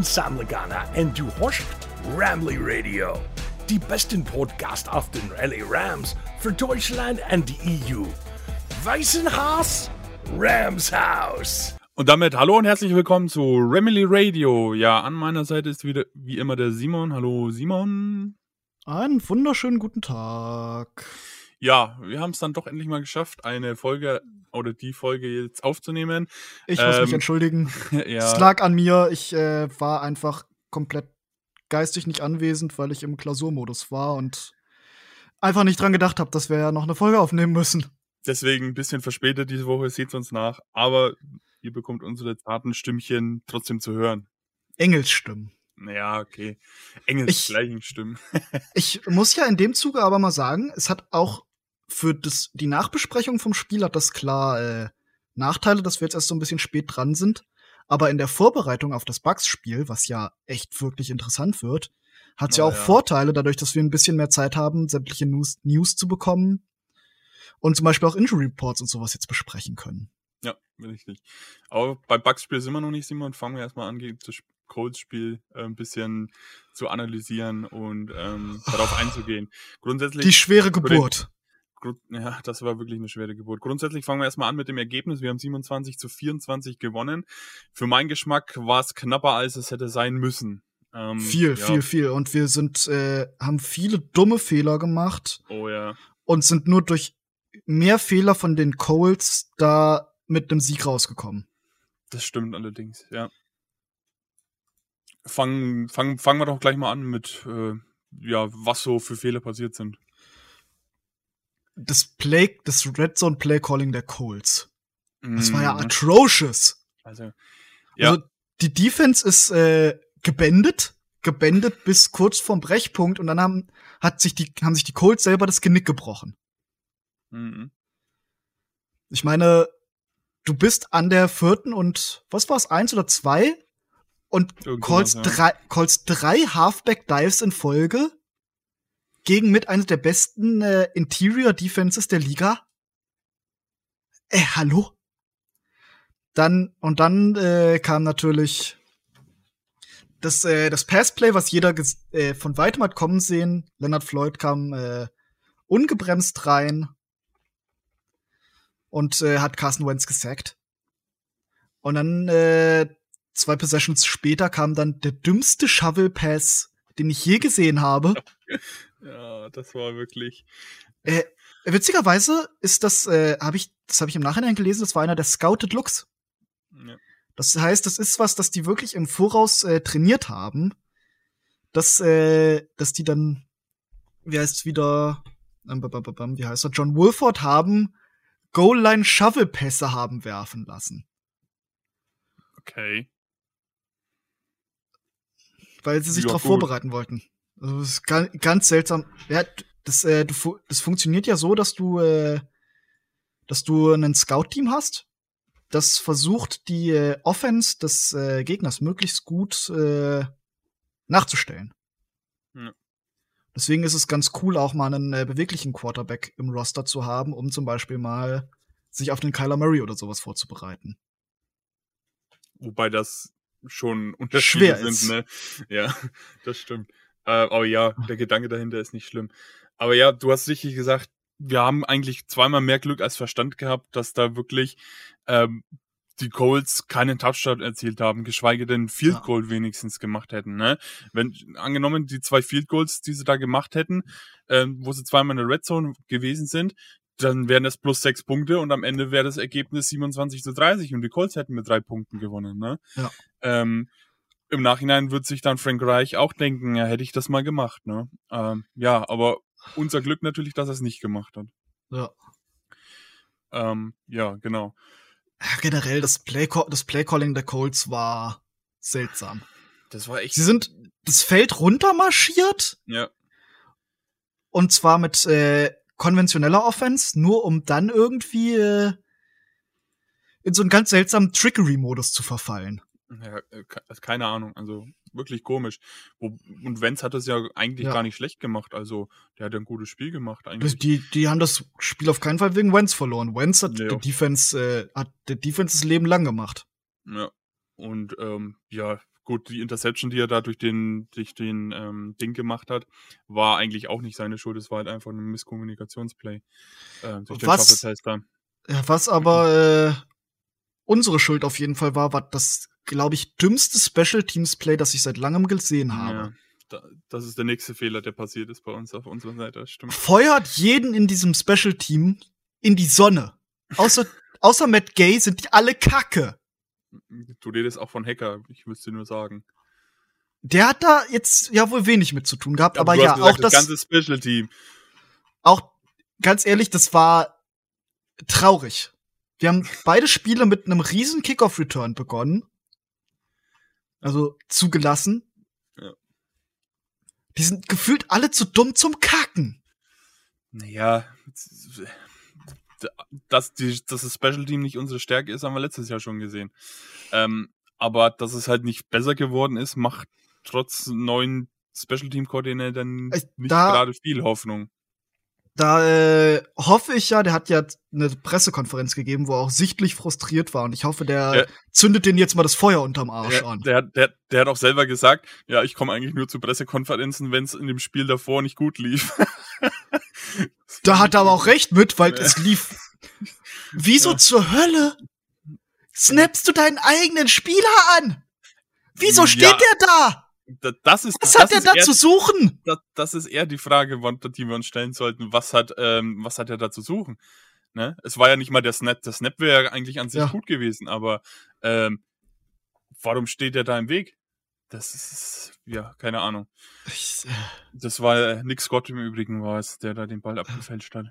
bin Sam Lagana und du hörst Ramley Radio. Die besten Podcast auf den LA Rams für Deutschland und die EU. Weißen Haus, Rams Haus. Und damit hallo und herzlich willkommen zu Ramley Radio. Ja, an meiner Seite ist wieder wie immer der Simon. Hallo Simon. Einen wunderschönen guten Tag. Ja, wir haben es dann doch endlich mal geschafft, eine Folge oder die Folge jetzt aufzunehmen. Ich muss Ähm, mich entschuldigen. ja, Es lag an mir. Ich äh, war einfach komplett geistig nicht anwesend, weil ich im Klausurmodus war und einfach nicht dran gedacht habe, dass wir ja noch eine Folge aufnehmen müssen. deswegen ein bisschen verspätet diese Woche, seht uns nach. Aber ihr bekommt unsere zarten Stimmchen trotzdem zu hören. Engelsstimmen. Ja, okay. Engels Ich- gleichen Stimmen. Ich muss ja in dem Zuge aber mal sagen, es hat auch für das, die Nachbesprechung vom Spiel hat das klar äh, Nachteile, dass wir jetzt erst so ein bisschen spät dran sind. Aber in der Vorbereitung auf das Bugs-Spiel, was ja echt wirklich interessant wird, hat es ja Oh, auch ja. Vorteile, dadurch, dass wir ein bisschen mehr Zeit haben, sämtliche News, News zu bekommen und zum Beispiel auch Injury Reports und sowas jetzt besprechen können. Ja, richtig. Aber beim Bugs-Spiel sind wir noch nicht, Simon. Fangen wir erstmal an, gegen das Colts-Spiel äh, ein bisschen zu analysieren und ähm, darauf einzugehen. Grundsätzlich. Die schwere Geburt. Ja, das war wirklich eine schwere Geburt. Grundsätzlich fangen wir erstmal an mit dem Ergebnis. Wir haben 27 zu 24 gewonnen. Für meinen Geschmack war es knapper, als es hätte sein müssen. Ähm, Viel, ja. viel, viel. Und wir sind, äh, haben viele dumme Fehler gemacht. Oh ja. und sind nur durch mehr Fehler von den Coles da mit einem Sieg rausgekommen. Das stimmt allerdings, ja. Fangen fang, fangen wir doch gleich mal an mit, äh, ja, was so für Fehler passiert sind. Das Play, das Red Zone Play Calling der Coles. Das war ja Mhm. atrocious. Also, ja. Also die Defense ist äh, gebändet, gebändet bis kurz vorm Brechpunkt und dann haben hat sich die haben sich die Colts selber das Genick gebrochen. Mhm. Ich meine, du bist an der vierten und was war es eins oder zwei und Irgend Calls sowas, ja. drei, Calls drei Halfback Dives in Folge gegen mit einer der besten äh, Interior Defenses der Liga. Äh, hallo? Dann und dann äh, kam natürlich das äh, das Passplay, was jeder äh, von weitem hat kommen sehen. Leonard Floyd kam äh, ungebremst rein und äh, hat Carson Wentz gesackt. Und dann äh, zwei Possessions später kam dann der dümmste Shovel Pass, den ich je gesehen habe. Ja, das war wirklich. Äh, witzigerweise ist das, äh, habe ich, das habe ich im Nachhinein gelesen, das war einer der Scouted Looks. Ja. Das heißt, das ist was, das die wirklich im Voraus äh, trainiert haben, dass, äh, dass die dann, wie heißt wieder, wie heißt er, John Wolford haben Goal-Line Shovel-Pässe haben werfen lassen, Okay. weil sie sich darauf vorbereiten wollten. Also, das ist ganz, ganz seltsam. Ja, das, äh, du, das funktioniert ja so, dass du, äh, dass du ein Scout-Team hast, das versucht, die äh, Offense des äh, Gegners möglichst gut äh, nachzustellen. Ja. Deswegen ist es ganz cool, auch mal einen äh, beweglichen Quarterback im Roster zu haben, um zum Beispiel mal sich auf den Kyler Murray oder sowas vorzubereiten. Wobei das schon Unterschiede Schwer sind, ist. ne? Ja, das stimmt. Äh, aber ja, der Gedanke dahinter ist nicht schlimm. Aber ja, du hast richtig gesagt, wir haben eigentlich zweimal mehr Glück als Verstand gehabt, dass da wirklich ähm, die Colts keinen Touchdown erzielt haben, geschweige denn Field Ja. Goal wenigstens gemacht hätten. Ne? Wenn angenommen die zwei Field Goals, die sie da gemacht hätten, ähm, wo sie zweimal in der Red Zone gewesen sind, dann wären das plus sechs Punkte und am Ende wäre das Ergebnis 27 zu 30 und die Colts hätten mit drei Punkten gewonnen. Ne? Ja. Ähm, Im Nachhinein wird sich dann Frank Reich auch denken, ja, hätte ich das mal gemacht. Ne? Ähm, ja, aber unser Glück natürlich, dass er es nicht gemacht hat. Ja. Ähm, ja, genau. Ja, generell, das Play das Playcalling der Colts war seltsam. Das war echt. Sie sind das Feld runtermarschiert ja, und zwar mit äh, konventioneller Offense, nur um dann irgendwie äh, in so einen ganz seltsamen Trickery-Modus zu verfallen. Ja, äh, ke- keine Ahnung. Also wirklich komisch. Und Wenz hat das ja eigentlich Ja. gar nicht schlecht gemacht. Also der hat ja ein gutes Spiel gemacht eigentlich. Die, die haben das Spiel auf keinen Fall wegen Wentz verloren. Wentz hat Nee, der. Defense, äh, hat der Defense das Leben lang gemacht. Ja. Und ähm, ja, gut, die Interception, die er da durch den, durch den ähm, Ding gemacht hat, war eigentlich auch nicht seine Schuld. Es war halt einfach ein Misskommunikationsplay. Äh, durch was, den was aber äh, unsere Schuld auf jeden Fall war, war das, glaube ich, dümmste Special Teams Play, das ich seit langem gesehen habe. Ja das ist der nächste Fehler, der passiert ist bei uns auf unserer Seite. Stimmt. Feuert jeden in diesem Special Team in die Sonne. Außer, außer Matt Gay sind die alle Kacke. Du redest auch von Hacker, ich müsste nur sagen. Der hat da jetzt ja wohl wenig mit zu tun gehabt, ja, aber ja, gesagt, auch das, das ganze Special Team. Auch ganz ehrlich, das war traurig. Wir haben beide Spiele mit einem riesen Kickoff-Return begonnen. Also zugelassen. Die sind gefühlt alle zu dumm zum Kacken. Naja, dass, die, dass das Special Team nicht unsere Stärke ist, haben wir letztes Jahr schon gesehen. Ähm, aber dass es halt nicht besser geworden ist, macht trotz neuen Special Team Koordinatoren nicht gerade viel Hoffnung. Da äh, hoffe ich ja, der hat ja eine Pressekonferenz gegeben, wo er auch sichtlich frustriert war. Und ich hoffe, der, der zündet den jetzt mal das Feuer unterm Arsch der, an. Der, der, der hat auch selber gesagt, ja, ich komme eigentlich nur zu Pressekonferenzen, wenn es in dem Spiel davor nicht gut lief. da hat er aber auch recht mit, weil ja. es lief. Wieso ja. zur Hölle snappst du deinen eigenen Spieler an? Wieso steht ja. der da? Das ist, was hat er da zu suchen? Das, das, ist eher die Frage, die wir uns stellen sollten. Was hat, ähm, was hat er da zu suchen? Ne? Es war ja nicht mal der Snap. Der Snap wäre ja eigentlich an sich ja. gut gewesen, aber ähm, warum steht er da im Weg? Das ist, ja, keine Ahnung. Äh, das war äh, Nick Scott im Übrigen war es, der da den Ball abgefälscht hat.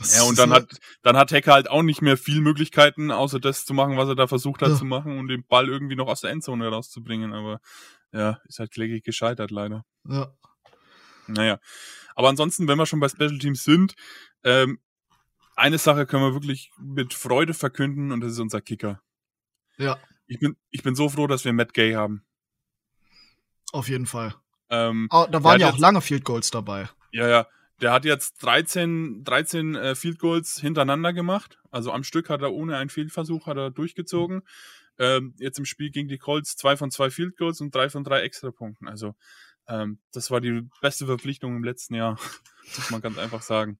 Was ja, und dann hat, dann hat Hacker halt auch nicht mehr viel Möglichkeiten, außer das zu machen, was er da versucht hat ja. zu machen und den Ball irgendwie noch aus der Endzone rauszubringen. Aber ja, ist halt kläglich gescheitert, leider. Ja. Naja. Aber ansonsten, wenn wir schon bei Special Teams sind, ähm, eine Sache können wir wirklich mit Freude verkünden und das ist unser Kicker. Ja. Ich bin, ich bin so froh, dass wir Matt Gay haben. Auf jeden Fall. Ähm, oh, da waren ja auch jetzt, lange Field Goals dabei. Ja, ja. Der hat jetzt 13, 13 äh, Field Goals hintereinander gemacht. Also am Stück hat er ohne einen Fehlversuch hat er durchgezogen. Mhm. Ähm, jetzt im Spiel gegen die Colts zwei von zwei Field Goals und drei von drei Extrapunkten. Also ähm, das war die beste Verpflichtung im letzten Jahr, muss man ganz einfach sagen.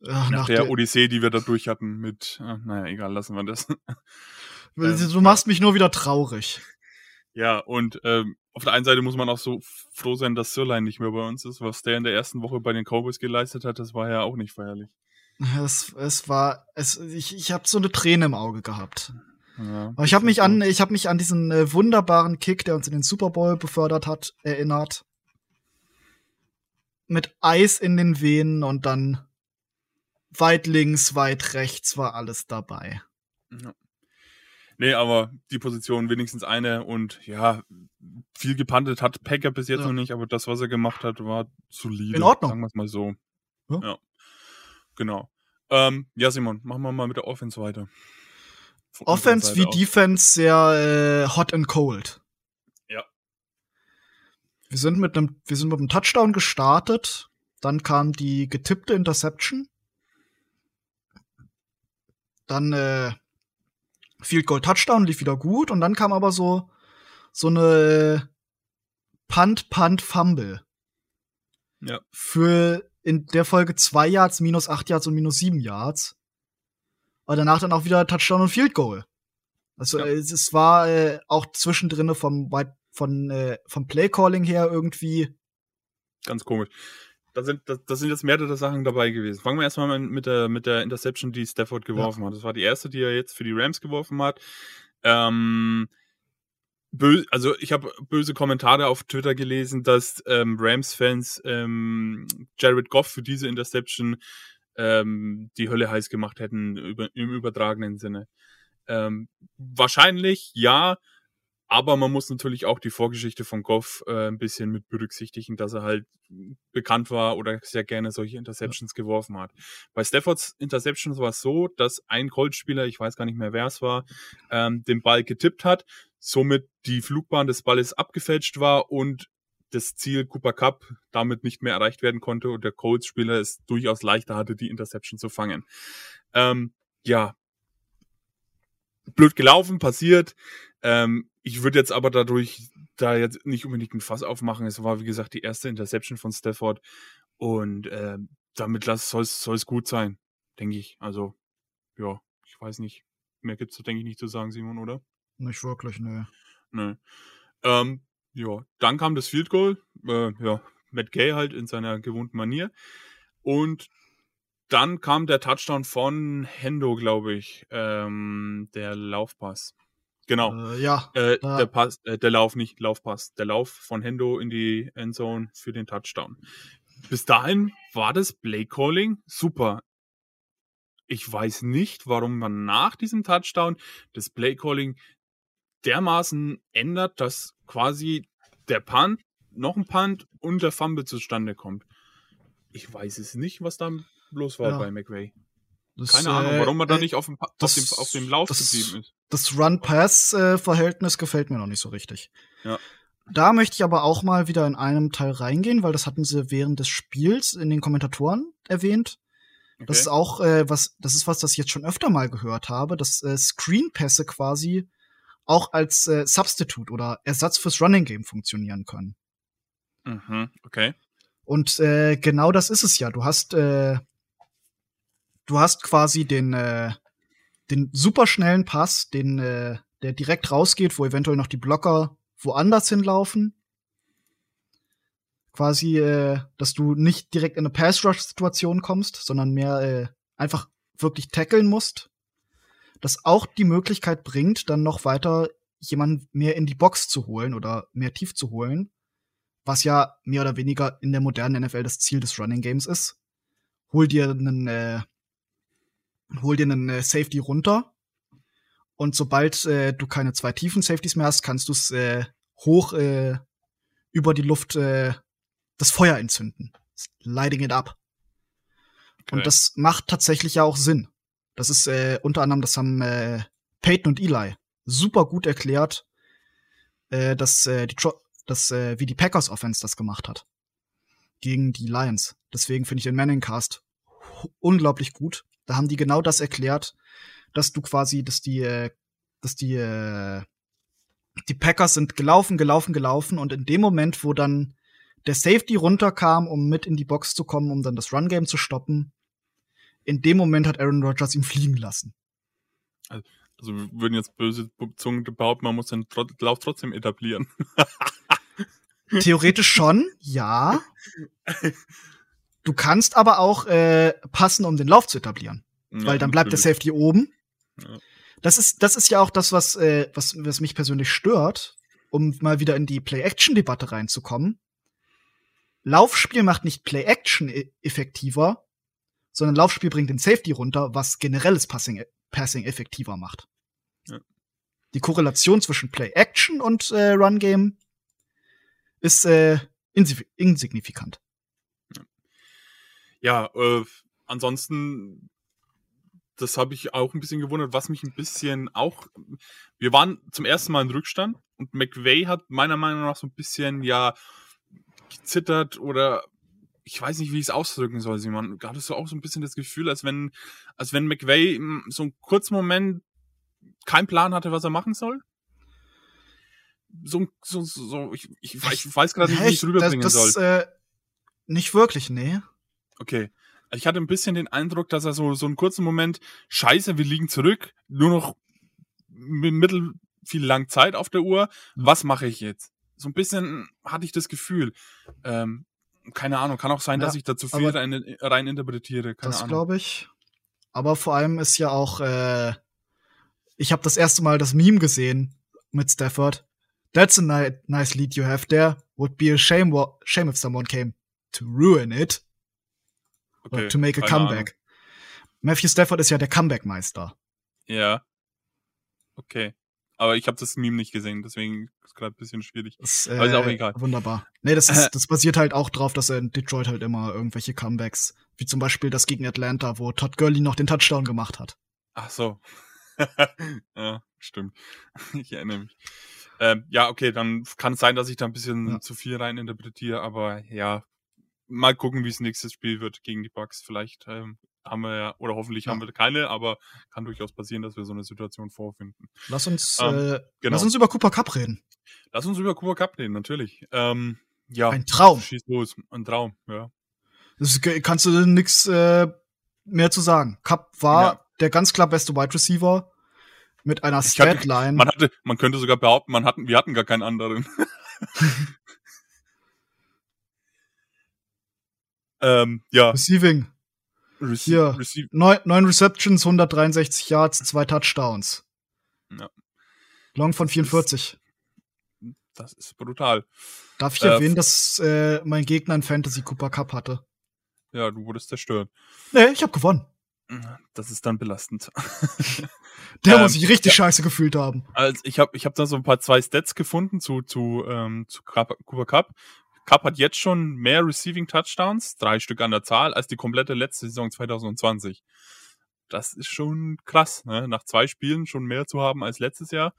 Ja, nach, nach, der, der Odyssee, die wir da durch hatten mit, äh, naja, egal, lassen wir das. du ähm, machst mich nur wieder traurig. Ja, und ähm, auf der einen Seite muss man auch so froh sein, dass Sirlein nicht mehr bei uns ist. Was der in der ersten Woche bei den Cowboys geleistet hat, das war ja auch nicht feierlich. Es, es war, es, ich, ich habe so eine Träne im Auge gehabt. Ja, ich habe mich an, ich habe mich an diesen äh, wunderbaren Kick, der uns in den Super Bowl befördert hat, erinnert. Mit Eis in den Venen und dann weit links, weit rechts war alles dabei. Ja. Nee, aber die Position wenigstens eine und ja, viel gepantet hat Packer bis jetzt ja. noch nicht, aber das, was er gemacht hat, war solide. In Ordnung. Sagen wir es mal so. Ja. ja. Genau. Ähm, ja, Simon, machen wir mal mit der Offense weiter. Offense wie aus. Defense sehr äh, hot and cold. Ja. Wir sind mit einem, wir sind mit einem Touchdown gestartet. Dann kam die getippte Interception. Dann äh, Field Goal Touchdown lief wieder gut und dann kam aber so so eine Punt Punt Fumble. Ja. Für in der Folge zwei Yards, minus acht Yards und minus sieben Yards. Aber danach dann auch wieder Touchdown und Field Goal. Also ja. äh, es war äh, auch zwischendrin vom von äh, vom Playcalling her irgendwie ganz komisch. Da sind, da, da sind jetzt mehrere Sachen dabei gewesen. Fangen wir erstmal mit der, mit der Interception, die Stafford geworfen ja. hat. Das war die erste, die er jetzt für die Rams geworfen hat. Ähm, also ich habe böse Kommentare auf Twitter gelesen, dass ähm, Rams-Fans ähm, Jared Goff für diese Interception ähm, die Hölle heiß gemacht hätten über, im übertragenen Sinne. Ähm, wahrscheinlich ja, aber man muss natürlich auch die Vorgeschichte von Goff äh, ein bisschen mit berücksichtigen, dass er halt bekannt war oder sehr gerne solche Interceptions ja. geworfen hat. Bei Staffords Interceptions war es so, dass ein Colts-Spieler, ich weiß gar nicht mehr wer es war, ähm, den Ball getippt hat, somit die Flugbahn des Balles abgefälscht war und das Ziel Cooper Cup damit nicht mehr erreicht werden konnte und der Colts-Spieler es durchaus leichter hatte, die Interception zu fangen. Ähm, ja, blöd gelaufen, passiert. Ähm, ich würde jetzt aber dadurch da jetzt nicht unbedingt ein Fass aufmachen. Es war, wie gesagt, die erste Interception von Stafford. Und ähm, damit soll es gut sein, denke ich. Also, ja, ich weiß nicht. Mehr gibt's da, denke ich, nicht zu sagen, Simon, oder? Nicht wirklich, nö. Nö. Ähm, ja, dann kam das Field Goal. Äh, ja, Matt Gay halt in seiner gewohnten Manier. Und dann kam der Touchdown von Hendo, glaube ich. Ähm, der Laufpass. Genau. Äh, ja. Äh, der Pass, äh, der Lauf, nicht Laufpass. Der Lauf von Hendo in die Endzone für den Touchdown. Bis dahin war das Play Calling super. Ich weiß nicht, warum man nach diesem Touchdown das Play Calling dermaßen ändert, dass quasi der Punt, noch ein Punt und der Fumble zustande kommt. Ich weiß es nicht, was da los war ja. bei McVay. Das, Keine Ahnung, warum man äh, da nicht auf dem, das, auf dem, auf dem Lauf das, geblieben ist. Das Run-Pass-Verhältnis gefällt mir noch nicht so richtig. Ja. Da möchte ich aber auch mal wieder in einem Teil reingehen, weil das hatten sie während des Spiels in den Kommentatoren erwähnt. Okay. Das ist auch äh, was, das ist was, das ich jetzt schon öfter mal gehört habe, dass äh, Screen-Pässe quasi auch als äh, Substitute oder Ersatz fürs Running Game funktionieren können. Mhm, okay. Und äh, genau das ist es ja. Du hast äh, du hast quasi den äh, den superschnellen Pass, den äh, der direkt rausgeht, wo eventuell noch die Blocker woanders hinlaufen. Quasi, äh, dass du nicht direkt in eine Pass-Rush-Situation kommst, sondern mehr äh, einfach wirklich tackeln musst. Das auch die Möglichkeit bringt, dann noch weiter jemanden mehr in die Box zu holen oder mehr tief zu holen. Was ja mehr oder weniger in der modernen NFL das Ziel des Running Games ist. Hol dir einen, äh, hol dir einen äh, Safety runter und sobald äh, du keine zwei tiefen Safeties mehr hast, kannst du es äh, hoch äh, über die Luft äh, das Feuer entzünden. Lighting it up. Okay. Und das macht tatsächlich ja auch Sinn. Das ist äh, unter anderem, das haben äh, Peyton und Eli super gut erklärt, äh, dass äh, die dass, äh, wie die Packers Offense das gemacht hat gegen die Lions. Deswegen finde ich den Manning Cast unglaublich gut. Da haben die genau das erklärt, dass du quasi, dass die, äh, dass die, äh, die Packers sind gelaufen, gelaufen, gelaufen und in dem Moment, wo dann der Safety runterkam, um mit in die Box zu kommen, um dann das Run-Game zu stoppen, in dem Moment hat Aaron Rodgers ihn fliegen lassen. Also, also wir würden jetzt böse Zungen behaupten, man muss den Lauf trotzdem etablieren. Theoretisch schon, ja. Du kannst aber auch äh, passen, um den Lauf zu etablieren. Ja, weil dann bleibt natürlich. der Safety oben. Ja. Das ist, das ist ja auch das, was, äh, was, was mich persönlich stört, um mal wieder in die Play-Action-Debatte reinzukommen. Laufspiel macht nicht Play-Action e-, effektiver, sondern Laufspiel bringt den Safety runter, was generelles Passing, Passing effektiver macht. Ja. Die Korrelation zwischen Play-Action und äh, Run-Game ist äh, insignifikant. Ja, äh, ansonsten das habe ich auch ein bisschen gewundert, was mich ein bisschen auch. Wir waren zum ersten Mal in Rückstand und McVay hat meiner Meinung nach so ein bisschen ja gezittert oder ich weiß nicht, wie ich es ausdrücken soll, Simon. Hattest du auch so ein bisschen das Gefühl, als wenn, als wenn McVay so einen kurzen Moment keinen Plan hatte, was er machen soll? So, so, so ich, ich, ich weiß gerade nicht, wie ich es rüberbringen das, das, soll. Äh, nicht wirklich, nee. Okay ich hatte ein bisschen den Eindruck, dass er so, so einen kurzen Moment, scheiße, wir liegen zurück, nur noch mit mittel viel lang Zeit auf der Uhr, was mache ich jetzt? So ein bisschen hatte ich das Gefühl. Ähm, keine Ahnung, kann auch sein, ja, dass ich da zu viel rein, rein interpretiere. Keine das glaube ich. Aber vor allem ist ja auch, äh, ich habe das erste Mal das Meme gesehen mit Stafford. That's a ni nice lead you have there. Would be a shame, shame if someone came to ruin it. Okay, to make a comeback. Ahnung. Matthew Stafford ist ja der Comeback-Meister. Ja. Okay. Aber ich habe das Meme nicht gesehen, deswegen ist es gerade ein bisschen schwierig. Das, äh, Aber ist auch äh, egal. Wunderbar. Nee, das, ist, das basiert halt auch drauf, dass er in Detroit halt immer irgendwelche Comebacks, wie zum Beispiel das gegen Atlanta, wo Todd Gurley noch den Touchdown gemacht hat. Ach so. ja, stimmt. Ich erinnere mich. Ähm, ja, okay, dann kann es sein, dass ich da ein bisschen ja. zu viel rein interpretiere, aber ja, mal gucken, wie es nächstes Spiel wird gegen die Bucks. Vielleicht ähm, haben wir ja, oder hoffentlich Ja. haben wir keine, aber kann durchaus passieren, dass wir so eine Situation vorfinden. Lass uns, Ähm, äh, genau. lass uns über Cooper Cup reden. Lass uns über Cooper Cup reden, natürlich. Ähm, ja, Ein Traum. schieß los. Ein Traum, ja. Das kannst du nix äh, mehr zu sagen. Cup war Ja. der ganz klar beste Wide Receiver mit einer Statline. Man hatte, man könnte sogar behaupten, man hatten, wir hatten gar keinen anderen. ähm, ja, Receiving. Rece Hier. Receive, Neun, neun Receptions, 163 Yards, zwei Touchdowns. Ja. Long von 44. das ist brutal. Darf ich Äh, erwähnen, dass äh, mein Gegner in Fantasy Cooper Cup hatte? Ja, du wurdest zerstört. Nee, ich habe gewonnen. Das ist dann belastend. Der Ähm, muss sich richtig scheiße gefühlt haben. Also ich habe ich hab da so ein paar zwei Stats gefunden zu, zu, ähm, zu Cooper Cup. Cup hat jetzt schon mehr Receiving Touchdowns, drei Stück an der Zahl, als die komplette letzte Saison 2020. Das ist schon krass, ne? nach zwei Spielen schon mehr zu haben als letztes Jahr.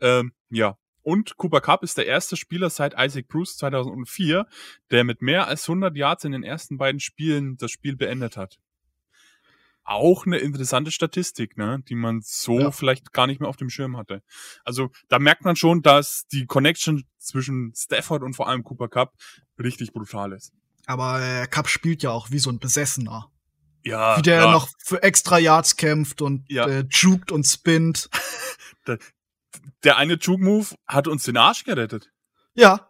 Ähm, ja. Und Cooper Cup ist der erste Spieler seit Isaac Bruce 2004, der mit mehr als 100 Yards in den ersten beiden Spielen das Spiel beendet hat. Auch eine interessante Statistik, ne, die man so Ja. vielleicht gar nicht mehr auf dem Schirm hatte. Also da merkt man schon, dass die Connection zwischen Stafford und vor allem Cooper Cup richtig brutal ist. Aber äh, Cup spielt ja auch wie so ein Besessener. Ja, wie der ja. noch für extra Yards kämpft und Ja. äh, jukt und spinnt. der eine Juke Move hat uns den Arsch gerettet. Ja,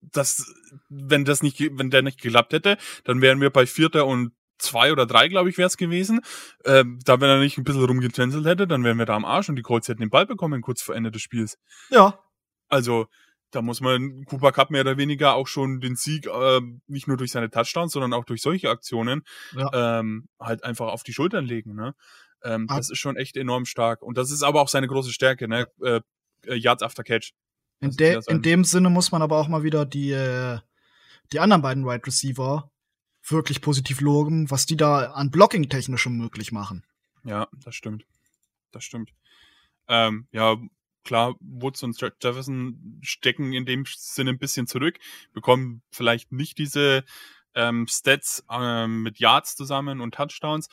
Das, wenn das nicht, wenn der nicht geklappt hätte, dann wären wir bei Vierter und zwei oder drei, glaube ich, wäre es gewesen. Ähm, da wenn er nicht ein bisschen rumgetänzelt hätte, dann wären wir da am Arsch und die Colts hätten den Ball bekommen kurz vor Ende des Spiels. ja. Also da muss man Cooper Cup mehr oder weniger auch schon den Sieg äh, nicht nur durch seine Touchdowns, sondern auch durch solche Aktionen Ja. ähm, halt einfach auf die Schultern legen. Ne? Ähm, Ah. das ist schon echt enorm stark und das ist aber auch seine große Stärke. Ne? Äh, äh, Yards after Catch. In, de in dem Sinne muss man aber auch mal wieder die, äh, die anderen beiden Wide Receiver wirklich positiv loben, was die da an Blocking-technischem möglich machen. Ja, das stimmt. Das stimmt. Ähm, ja, klar, Woods und Jefferson stecken in dem Sinne ein bisschen zurück, bekommen vielleicht nicht diese ähm, Stats ähm, mit Yards zusammen und Touchdowns,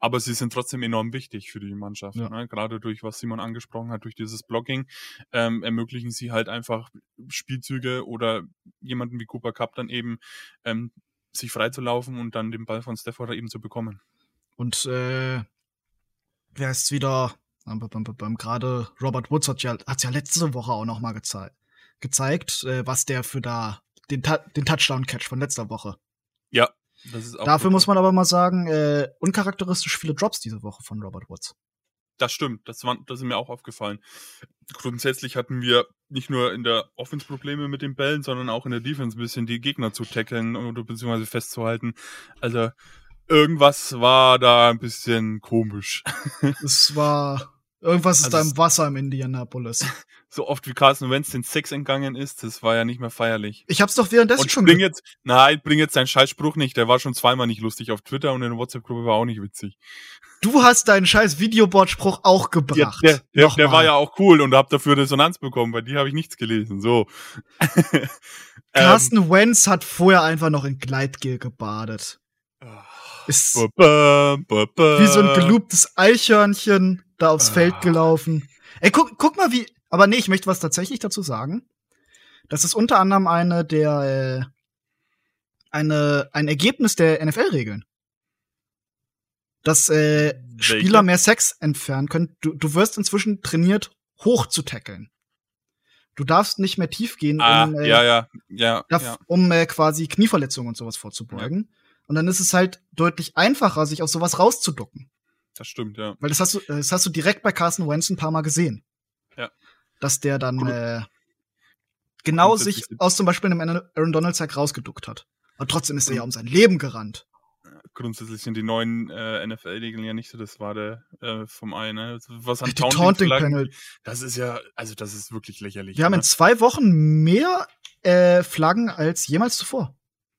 aber sie sind trotzdem enorm wichtig für die Mannschaft. Ja. Ne? Gerade durch, was Simon angesprochen hat, durch dieses Blocking, ähm, ermöglichen sie halt einfach Spielzüge oder jemanden wie Cooper Cup dann eben ähm, sich freizulaufen und dann den Ball von Stafford eben zu bekommen. Und äh, wer ist wieder, gerade Robert Woods hat ja, hat's ja letzte Woche auch noch mal gezei gezeigt, äh, was der für da, den, den Touchdown-Catch von letzter Woche. Ja, das ist auch Dafür gut. muss man aber mal sagen, äh, uncharakteristisch viele Drops diese Woche von Robert Woods. Das stimmt, das, war, das ist mir auch aufgefallen. Grundsätzlich hatten wir nicht nur in der Offense Probleme mit den Bällen, sondern auch in der Defense ein bisschen die Gegner zu tackeln oder beziehungsweise festzuhalten. Also irgendwas war da ein bisschen komisch. Es war, irgendwas ist Also da im Wasser im Indianapolis. So oft wie Carson Wentz den Sex entgangen ist, das war ja nicht mehr feierlich. Ich hab's doch währenddessen Und schon bring jetzt, nein, bring jetzt seinen Scheißspruch nicht, der war schon zweimal nicht lustig auf Twitter und in der WhatsApp-Gruppe war auch nicht witzig. Du hast deinen scheiß Videoboard-Spruch auch gebracht. der, der, der war ja auch cool und hab dafür Resonanz bekommen, bei dir habe ich nichts gelesen. So. Ähm, Carsten Wentz hat vorher einfach noch in Gleitgel gebadet. Ist ba, ba, ba. wie so ein gelobtes Eichhörnchen da aufs Ah. Feld gelaufen. Ey, guck, guck mal, wie. Aber nee, ich möchte was tatsächlich dazu sagen. Das ist unter anderem eine der äh, eine ein Ergebnis der NFL-Regeln. Dass äh? Spieler mehr Sex entfernen können. Du, du wirst inzwischen trainiert, hoch zu tackeln. Du darfst nicht mehr tief gehen, Ah, um, äh, ja, ja, ja, darf, um äh, quasi Knieverletzungen und sowas vorzubeugen. Und dann ist es halt deutlich einfacher, sich aus sowas rauszuducken. Das stimmt, ja. Weil das hast du, das hast du direkt bei Carson Wentz ein paar Mal gesehen. Ja. Dass der dann äh, genau sich aus zum Beispiel einem Aaron Donald Sack rausgeduckt hat. Aber trotzdem ist er ja um sein Leben gerannt. Grundsätzlich sind die neuen äh, NFL-Regeln ja nicht so, das war der äh, vom einen, ne? Was an Die Taunting Flaggen- Panel. Das ist ja, also das ist wirklich lächerlich. Wir haben ne? in zwei Wochen mehr äh, Flaggen als jemals zuvor.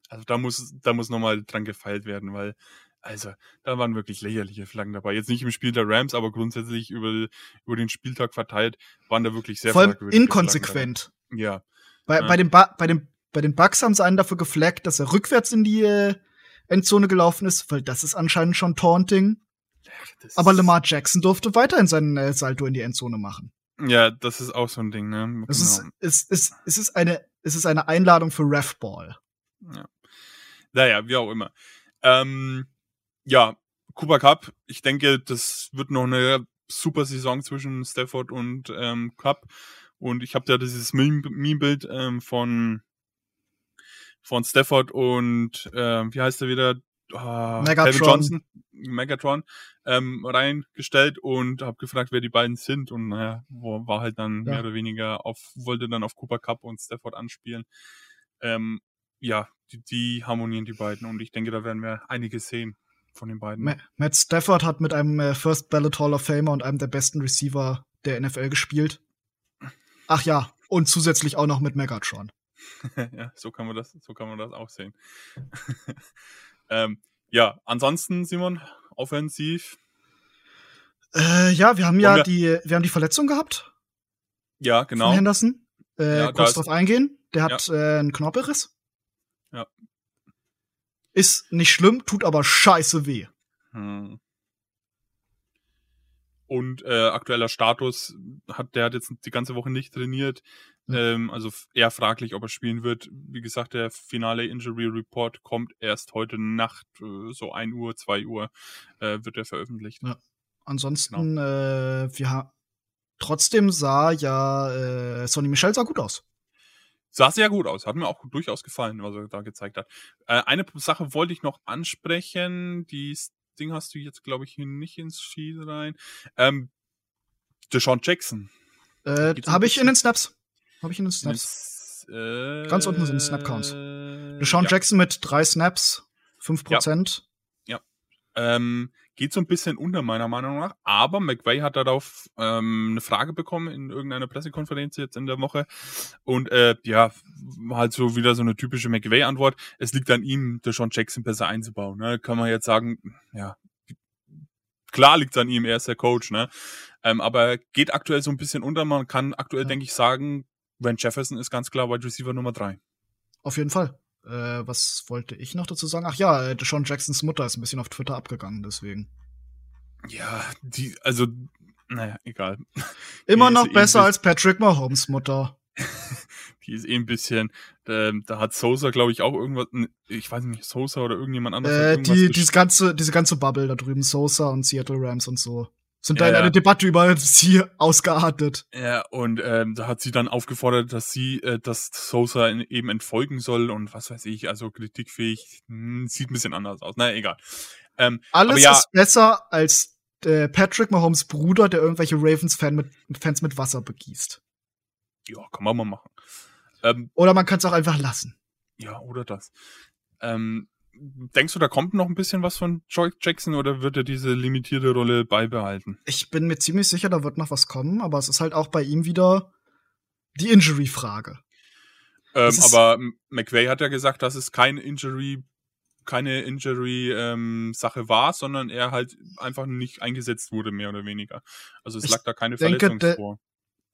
Also da muss, da muss nochmal dran gefeilt werden, weil, also, da waren wirklich lächerliche Flaggen dabei. Jetzt nicht im Spiel der Rams, aber grundsätzlich über, über den Spieltag verteilt waren da wirklich sehr Vor allem inkonsequent. Ja, Bei, Ja. bei, den ba bei, den, bei den Bucks haben sie einen dafür geflaggt, dass er rückwärts in die, äh, Endzone gelaufen ist, weil das ist anscheinend schon Taunting. Das Aber ist- Lamar Jackson durfte weiterhin seinen äh, Salto in die Endzone machen. Ja, das ist auch so ein Ding, ne? Es ist, Genau. es, es, es ist eine, es ist eine Einladung für Refball. Naja, wie auch immer. Ähm, ja, Cooper Cup, ich denke, das wird noch eine super Saison zwischen Stafford und ähm, Cup. Und ich habe da dieses Meme- Meme-Bild ähm, von, von Stafford und ähm, wie heißt er wieder? Ah, Megatron. Calvin Johnson, Megatron, ähm, reingestellt und habe gefragt, wer die beiden sind. Und naja, war halt dann Ja. mehr oder weniger auf, wollte dann auf Cooper Cup und Stafford anspielen. Ähm, ja, die, die harmonieren die beiden und ich denke, da werden wir einiges sehen von den beiden. Ma Matt Stafford hat mit einem äh, First Ballot Hall of Famer und einem der besten Receiver der NFL gespielt. Ach ja, und zusätzlich auch noch mit Megatron. ja, so kann man das, so kann man das auch sehen. ähm, ja, ansonsten, Simon, offensiv, Äh, ja, wir haben ja wir- die, wir haben die Verletzung gehabt ja, von genau. Henderson. Äh, Ja, kurz drauf eingehen. Der hat äh, einen Knorpelriss. Ja. Ist nicht schlimm, tut aber scheiße weh. Hm. Und äh, aktueller Status hat der hat jetzt die ganze Woche nicht trainiert. Hm. Ähm, also eher fraglich, ob er spielen wird. Wie gesagt, der finale Injury Report kommt erst heute Nacht, äh, so 1 Uhr, 2 Uhr, äh, wird er veröffentlicht. Ja. Ansonsten, äh, wir haben trotzdem sah ja äh, Sonny Michel sah gut aus. Sah sehr gut aus, hat mir auch durchaus gefallen, was er da gezeigt hat. Äh, eine Sache wollte ich noch ansprechen, die Ding hast du jetzt, glaube ich, hier nicht ins Sheet rein. Ähm, Deshaun Jackson. Äh, Habe ich in den Snaps. Habe ich in den Snaps. Ins, äh, Ganz unten sind Snap-Counts. Deshaun Deshaun ja. Jackson mit drei Snaps, 5%. Ähm, geht so ein bisschen unter, meiner Meinung nach. Aber McVay hat darauf ähm, eine Frage bekommen in irgendeiner Pressekonferenz jetzt in der Woche. Und äh, ja, halt so wieder so eine typische McVay-Antwort. Es liegt an ihm, Deshaun Jackson besser einzubauen. Ne? Kann man jetzt sagen, ja, klar liegt es an ihm, er ist der Coach. Ne? Ähm, aber geht aktuell so ein bisschen unter. Man kann aktuell, Ja. denke ich, sagen, Van Jefferson ist ganz klar Wide Receiver Nummer drei. Auf jeden Fall. Äh, was wollte ich noch dazu sagen? Ach ja, äh, Deshaun Jacksons Mutter ist ein bisschen auf Twitter abgegangen, deswegen. Ja, die, also, naja, egal. Immer Die noch eh besser als Patrick Mahomes Mutter. Die ist eh ein bisschen, ähm, da hat Sosa, glaube ich, auch irgendwas, ich weiß nicht, Sosa oder irgendjemand anderes. Äh, die, diese ganze, diese ganze Bubble da drüben, Sosa und Seattle Rams und so, sind Ja, da in ja. eine Debatte über sie ausgeartet. ja, und ähm, da hat sie dann aufgefordert, dass sie, äh, dass Sosa in, eben entfolgen soll und was weiß ich, also kritikfähig, hm, sieht ein bisschen anders aus. Naja, egal. Ähm, Alles ja- ist besser als äh, Patrick Mahomes Bruder, der irgendwelche Ravens-Fan mit, Fans mit Wasser begießt. ja, kann man mal machen. Ähm, Oder man kann es auch einfach lassen. ja, oder das. Ähm, denkst du, da kommt noch ein bisschen was von Joy Jackson oder wird er diese limitierte Rolle beibehalten? Ich bin mir ziemlich sicher, da wird noch was kommen, aber es ist halt auch bei ihm wieder die Injury-Frage. Ähm, aber McVay hat ja gesagt, dass es kein Injury, keine Injury-Sache war, sondern er halt einfach nicht eingesetzt wurde, mehr oder weniger. Also es Ich lag da keine denke, Verletzung vor.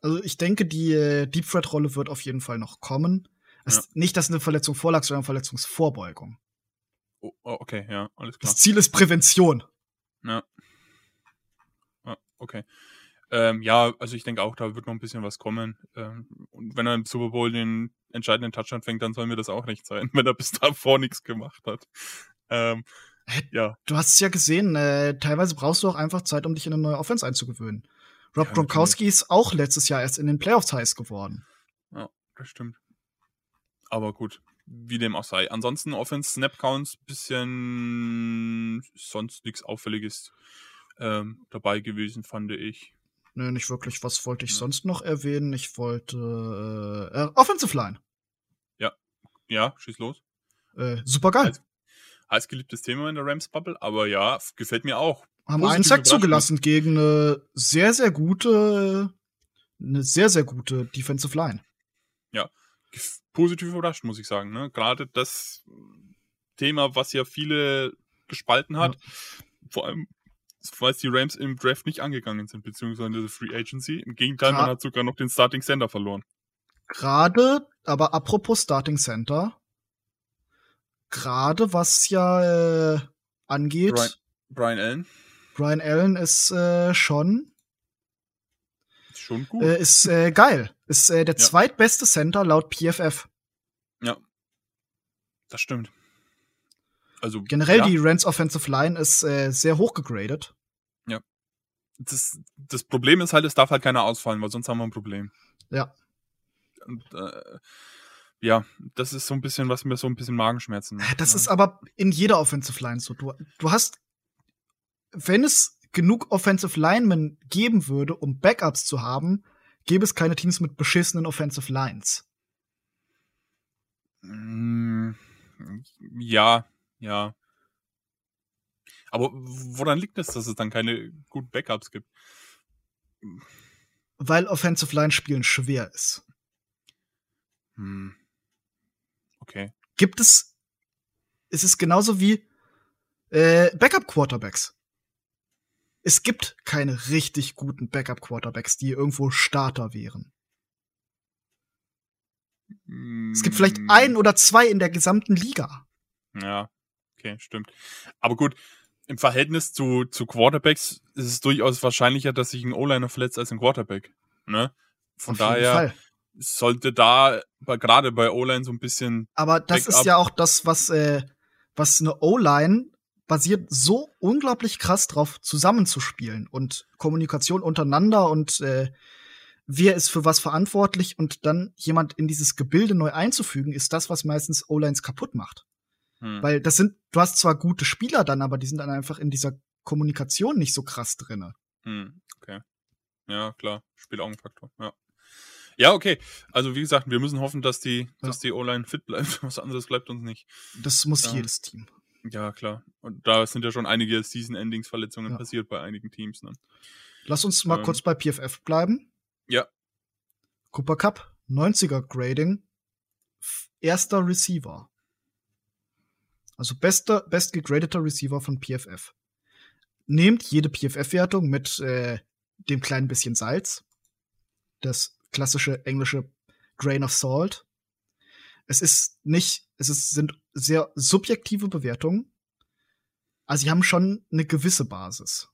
Also ich denke, die äh, Deep Threat-Rolle wird auf jeden Fall noch kommen. Ja. Nicht, dass eine Verletzung vorlag, sondern Verletzungsvorbeugung. Oh, oh, okay, ja, alles klar. Das Ziel ist Prävention. Ja. ja okay. Ähm, ja, also ich denke auch, da wird noch ein bisschen was kommen. Ähm, und wenn er im Super Bowl den entscheidenden Touchdown fängt, dann soll mir das auch recht sein, wenn er bis davor nichts gemacht hat. Ähm, ja, Du hast es ja gesehen, äh, teilweise brauchst du auch einfach Zeit, um dich in eine neue Offense einzugewöhnen. Rob Ja, Gronkowski ist auch letztes Jahr erst in den Playoffs heiß geworden. das stimmt. Aber gut, wie dem auch sei. Ansonsten Offense Snap Counts bisschen sonst nichts Auffälliges ähm, dabei gewesen, fand ich. Nö, nicht wirklich. Was wollte ich Ja. sonst noch erwähnen? Ich wollte äh, äh, Offensive Line. Ja, schieß los. Äh, super geil. Also, Heiß geliebtes Thema in der Rams Bubble, aber ja, gefällt mir auch. Haben positive einen Sack zugelassen gegen eine sehr, sehr gute, eine sehr, sehr gute Defensive Line. Gef- Positiv überrascht, muss ich sagen. Ne? Gerade das Thema, was ja viele gespalten hat, vor allem, weil die Rams im Draft nicht angegangen sind, beziehungsweise der Free Agency. Im Gegenteil, Gra- man hat sogar noch den Starting Center verloren. Gerade, aber apropos Starting Center, gerade was ja äh, angeht. Brian, Brian Allen. Brian Allen ist äh, schon Ist schon gut. äh, ist äh, geil. Ist äh, der Ja. zweitbeste Center laut PFF. ja. Das stimmt. Also Generell ja, die Rams Offensive Line ist äh, sehr hoch gegradet. das, das Problem ist halt, es darf halt keiner ausfallen, weil sonst haben wir ein Problem. Ja. Und, äh, ja, das ist so ein bisschen, was mir so ein bisschen Magenschmerzen macht. Das ne? ist aber in jeder Offensive Line so. Du, du hast, wenn es genug Offensive Linemen geben würde, um Backups zu haben, gäbe es keine Teams mit beschissenen Offensive Lines. Mm, Ja, ja. Aber woran liegt es, dass es dann keine guten Backups gibt? Weil Offensive Line spielen schwer ist. Hm. Okay. Gibt es, es ist genauso wie äh, Backup Quarterbacks. Es gibt keine richtig guten Backup Quarterbacks, die irgendwo Starter wären. Es gibt vielleicht Mm, ein oder zwei in der gesamten Liga. Ja, okay, stimmt. Aber gut, im Verhältnis zu, zu Quarterbacks ist es durchaus wahrscheinlicher, dass sich ein O-Liner verletzt als ein Quarterback. Ne? Von Auf daher sollte da gerade bei O-Line so ein bisschen. Aber das Backup. ist ja auch das, was, äh, was eine O-Line basiert so unglaublich krass drauf, zusammenzuspielen und Kommunikation untereinander und äh, wer ist für was verantwortlich und dann jemand in dieses Gebilde neu einzufügen, ist das, was meistens O-Lines kaputt macht. Hm. Weil das sind, du hast zwar gute Spieler dann, aber die sind dann einfach in dieser Kommunikation nicht so krass drinne. Hm, okay. Ja, klar. Spielt auch einen Faktor. Ja. Ja, okay. Also wie gesagt, wir müssen hoffen, dass die, dass die O-Line fit bleibt. Was anderes bleibt uns nicht. Das muss Ja. jedes Team. Ja, klar. Und da sind ja schon einige Season-Endings-Verletzungen Ja. passiert bei einigen Teams. Ne? Lass uns mal Ähm. kurz bei PFF bleiben. Ja. Cooper Cup, 90er Grading, f- erster Receiver. Also bester, best gegradeter Receiver von PFF. Nehmt jede PFF-Wertung mit äh, dem kleinen bisschen Salz. Das klassische englische Grain of Salt. Es ist nicht, es ist, sind sehr subjektive Bewertungen. Also sie haben schon eine gewisse Basis.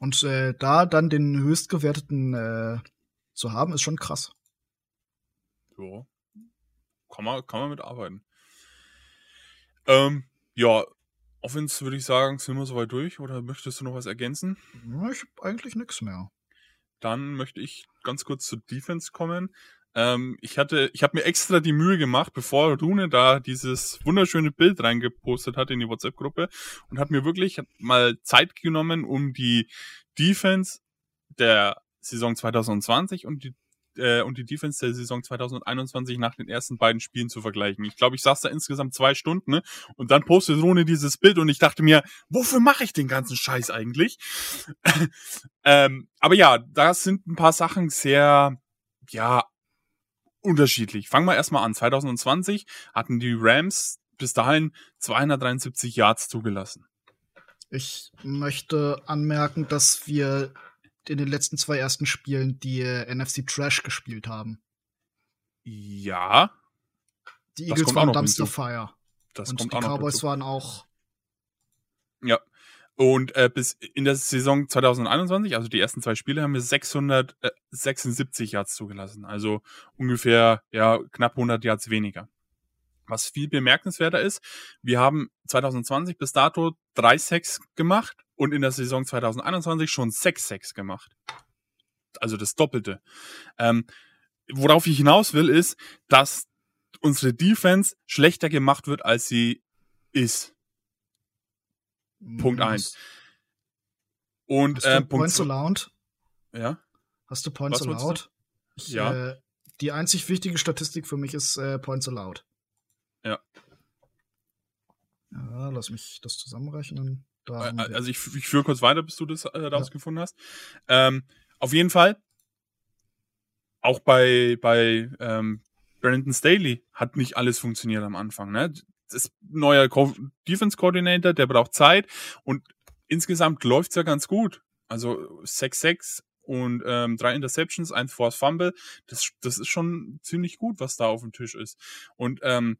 Und äh, da dann den höchstgewerteten äh, zu haben, ist schon krass. Ja. Kann man, kann man mitarbeiten. Ähm, ja, Offense würde ich sagen, sind wir soweit durch oder möchtest du noch was ergänzen? Ja, ich hab eigentlich nix mehr. Dann möchte ich ganz kurz zur Defense kommen. Ähm, ich hatte, ich habe mir extra die Mühe gemacht, bevor Rune da dieses wunderschöne Bild reingepostet hat in die WhatsApp-Gruppe und hat mir wirklich mal Zeit genommen, um die Defense der Saison 2020 und die äh, und die Defense der Saison 2021 nach den ersten beiden Spielen zu vergleichen. Ich glaube, ich saß da insgesamt zwei Stunden ne? und dann postet Rune dieses Bild und ich dachte mir, wofür mache ich den ganzen Scheiß eigentlich? ähm, aber ja, da sind ein paar Sachen sehr, ja, unterschiedlich. Fangen wir erstmal an. 2020 hatten die Rams bis dahin 273 Yards zugelassen. Ich möchte anmerken, dass wir in den letzten zwei ersten Spielen die äh, NFC Trash gespielt haben. Ja, Die Eagles waren noch Dumpster. Fire. das und kommt die auch noch Cowboys dazu. waren auch. Ja. Und äh, bis in der Saison 2021, also die ersten zwei Spiele, haben wir 676 Yards zugelassen. Also ungefähr ja knapp 100 Yards weniger. Was viel bemerkenswerter ist, wir haben 2020 bis dato drei Sacks gemacht und in der Saison 2021 schon sechs Sacks gemacht. Also das Doppelte. Ähm, worauf ich hinaus will, ist, dass unsere Defense schlechter gemacht wird, als sie ist. Punkt Hm, eins. Und hast äh, du Punkt Points allowed? Ja. Hast du Points Was allowed? Ich, Ja. Äh, die einzig wichtige Statistik für mich ist äh, Points allowed. Ja. Ja, lass mich das zusammenrechnen. Da Äh, Also ich, ich führe kurz weiter, bis du das äh, rausgefunden hast. Ähm, auf jeden Fall, auch bei, bei ähm, Brandon Staley hat nicht alles funktioniert am Anfang. Ne? Ist neuer Defense Coordinator, der braucht Zeit und insgesamt läuft's ja ganz gut. Also 6-6 und ähm, drei Interceptions, ein Force Fumble. Das, das ist schon ziemlich gut, was da auf dem Tisch ist. Und ähm,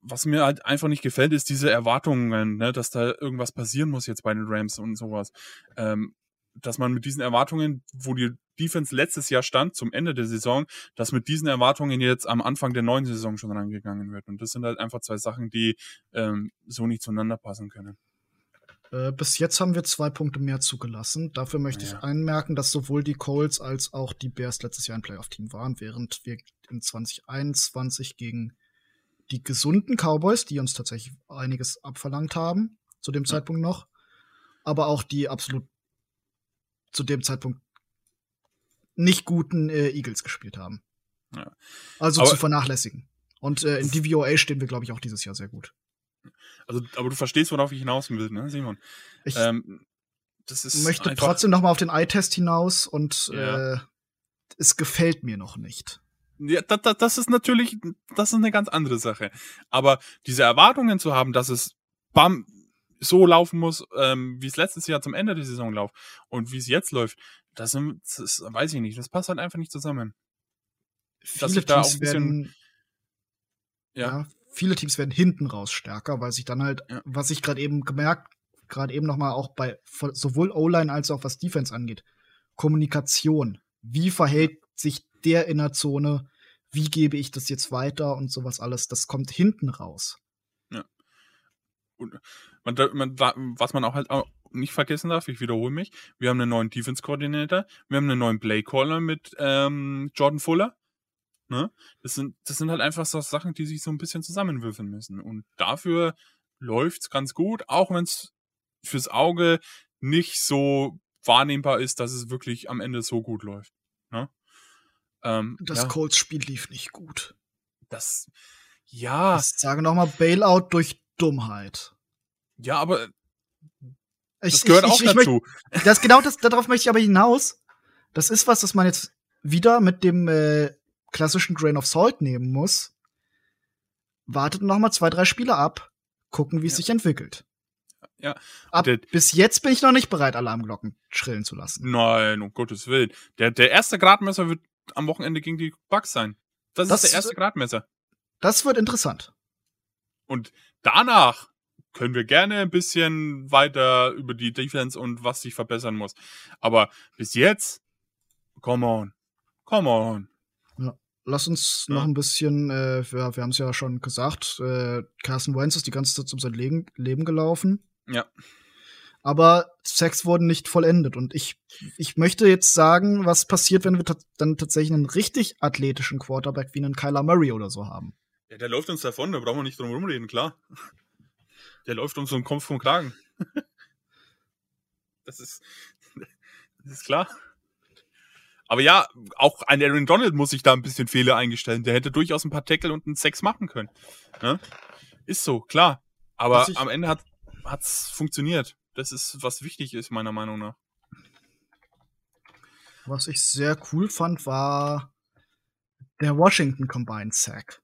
was mir halt einfach nicht gefällt, ist diese Erwartungen, ne, dass da irgendwas passieren muss jetzt bei den Rams und sowas. Ähm, dass man mit diesen Erwartungen, wo die Defense letztes Jahr stand, zum Ende der Saison, dass mit diesen Erwartungen jetzt am Anfang der neuen Saison schon rangegangen wird. Und das sind halt einfach zwei Sachen, die ähm, so nicht zueinander passen können. Äh, bis jetzt haben wir zwei Punkte mehr zugelassen. Dafür möchte ja. ich einmerken, dass sowohl die Colts als auch die Bears letztes Jahr ein Playoff-Team waren, während wir in 2021 gegen die gesunden Cowboys, die uns tatsächlich einiges abverlangt haben, zu dem ja. Zeitpunkt noch, aber auch die absolut zu dem Zeitpunkt nicht guten äh, Eagles gespielt haben. Ja. Also aber zu vernachlässigen. Und äh, in DVOA stehen wir, glaube ich, auch dieses Jahr sehr gut. Also, aber du verstehst, worauf ich hinaus will, ne, Simon? Ich ähm, möchte trotzdem noch mal auf den Eye-Test hinaus und ja. äh, es gefällt mir noch nicht. Ja, das, das, das ist natürlich, das ist eine ganz andere Sache. Aber diese Erwartungen zu haben, dass es bam, so laufen muss, ähm, wie es letztes Jahr zum Ende der Saison lief und wie es jetzt läuft, das, das, weiß ich nicht. Das passt halt einfach nicht zusammen. Viele da Teams werden, ja. ja. viele Teams werden hinten raus stärker, weil sich dann halt, ja. was ich gerade eben gemerkt, gerade eben noch mal auch bei sowohl O-Line als auch was Defense angeht, Kommunikation. Wie verhält sich der in der Zone? Wie gebe ich das jetzt weiter und sowas alles? Das kommt hinten raus. Und man, man, was man auch halt auch nicht vergessen darf, ich wiederhole mich, wir haben einen neuen Defense-Koordinator, wir haben einen neuen Play-Caller mit ähm, Jordan Fuller. Ne? Das, sind, das sind halt einfach so Sachen, die sich so ein bisschen zusammenwürfeln müssen. Und dafür läuft's ganz gut, auch wenn es fürs Auge nicht so wahrnehmbar ist, dass es wirklich am Ende so gut läuft. Ne? Ähm, das ja. Colts-Spiel lief nicht gut. Das, ja. Ich sage nochmal Bailout durch Dummheit. Ja, aber ich, das gehört ich, auch ich, dazu. Möchte, das genau das, darauf möchte ich aber hinaus. Das ist was, das man jetzt wieder mit dem äh, klassischen Grain of Salt nehmen muss. Wartet noch mal zwei, drei Spiele ab, gucken, wie es ja. sich entwickelt. Ja. Ab, der, bis jetzt bin ich noch nicht bereit, Alarmglocken schrillen zu lassen. Nein, um Gottes Willen. Der, der erste Gradmesser wird am Wochenende gegen die Bugs sein. Das, das ist der erste Gradmesser. Das wird interessant. Und danach können wir gerne ein bisschen weiter über die Defense und was sich verbessern muss. Aber bis jetzt, come on, come on. Ja. Lass uns ja. noch ein bisschen, äh, wir, wir haben es ja schon gesagt, äh, Carson Wentz ist die ganze Zeit um sein Leben, Leben gelaufen. Ja. Aber Sex wurden nicht vollendet. Und ich, ich möchte jetzt sagen, was passiert, wenn wir dann tatsächlich einen richtig athletischen Quarterback wie einen Kyler Murray oder so haben. Ja, der läuft uns davon, da brauchen wir nicht drum rumreden, klar. Der läuft um so einen Kopf vom Kragen. das ist, das ist klar. Aber ja, auch ein Aaron Donald muss sich da ein bisschen Fehler eingestellen. Der hätte durchaus ein paar Tackle und einen Sex machen können. Ja? Ist so, klar. Aber am Ende hat hat's funktioniert. Das ist, was wichtig ist, meiner Meinung nach. Was ich sehr cool fand, war der Washington Combined Sack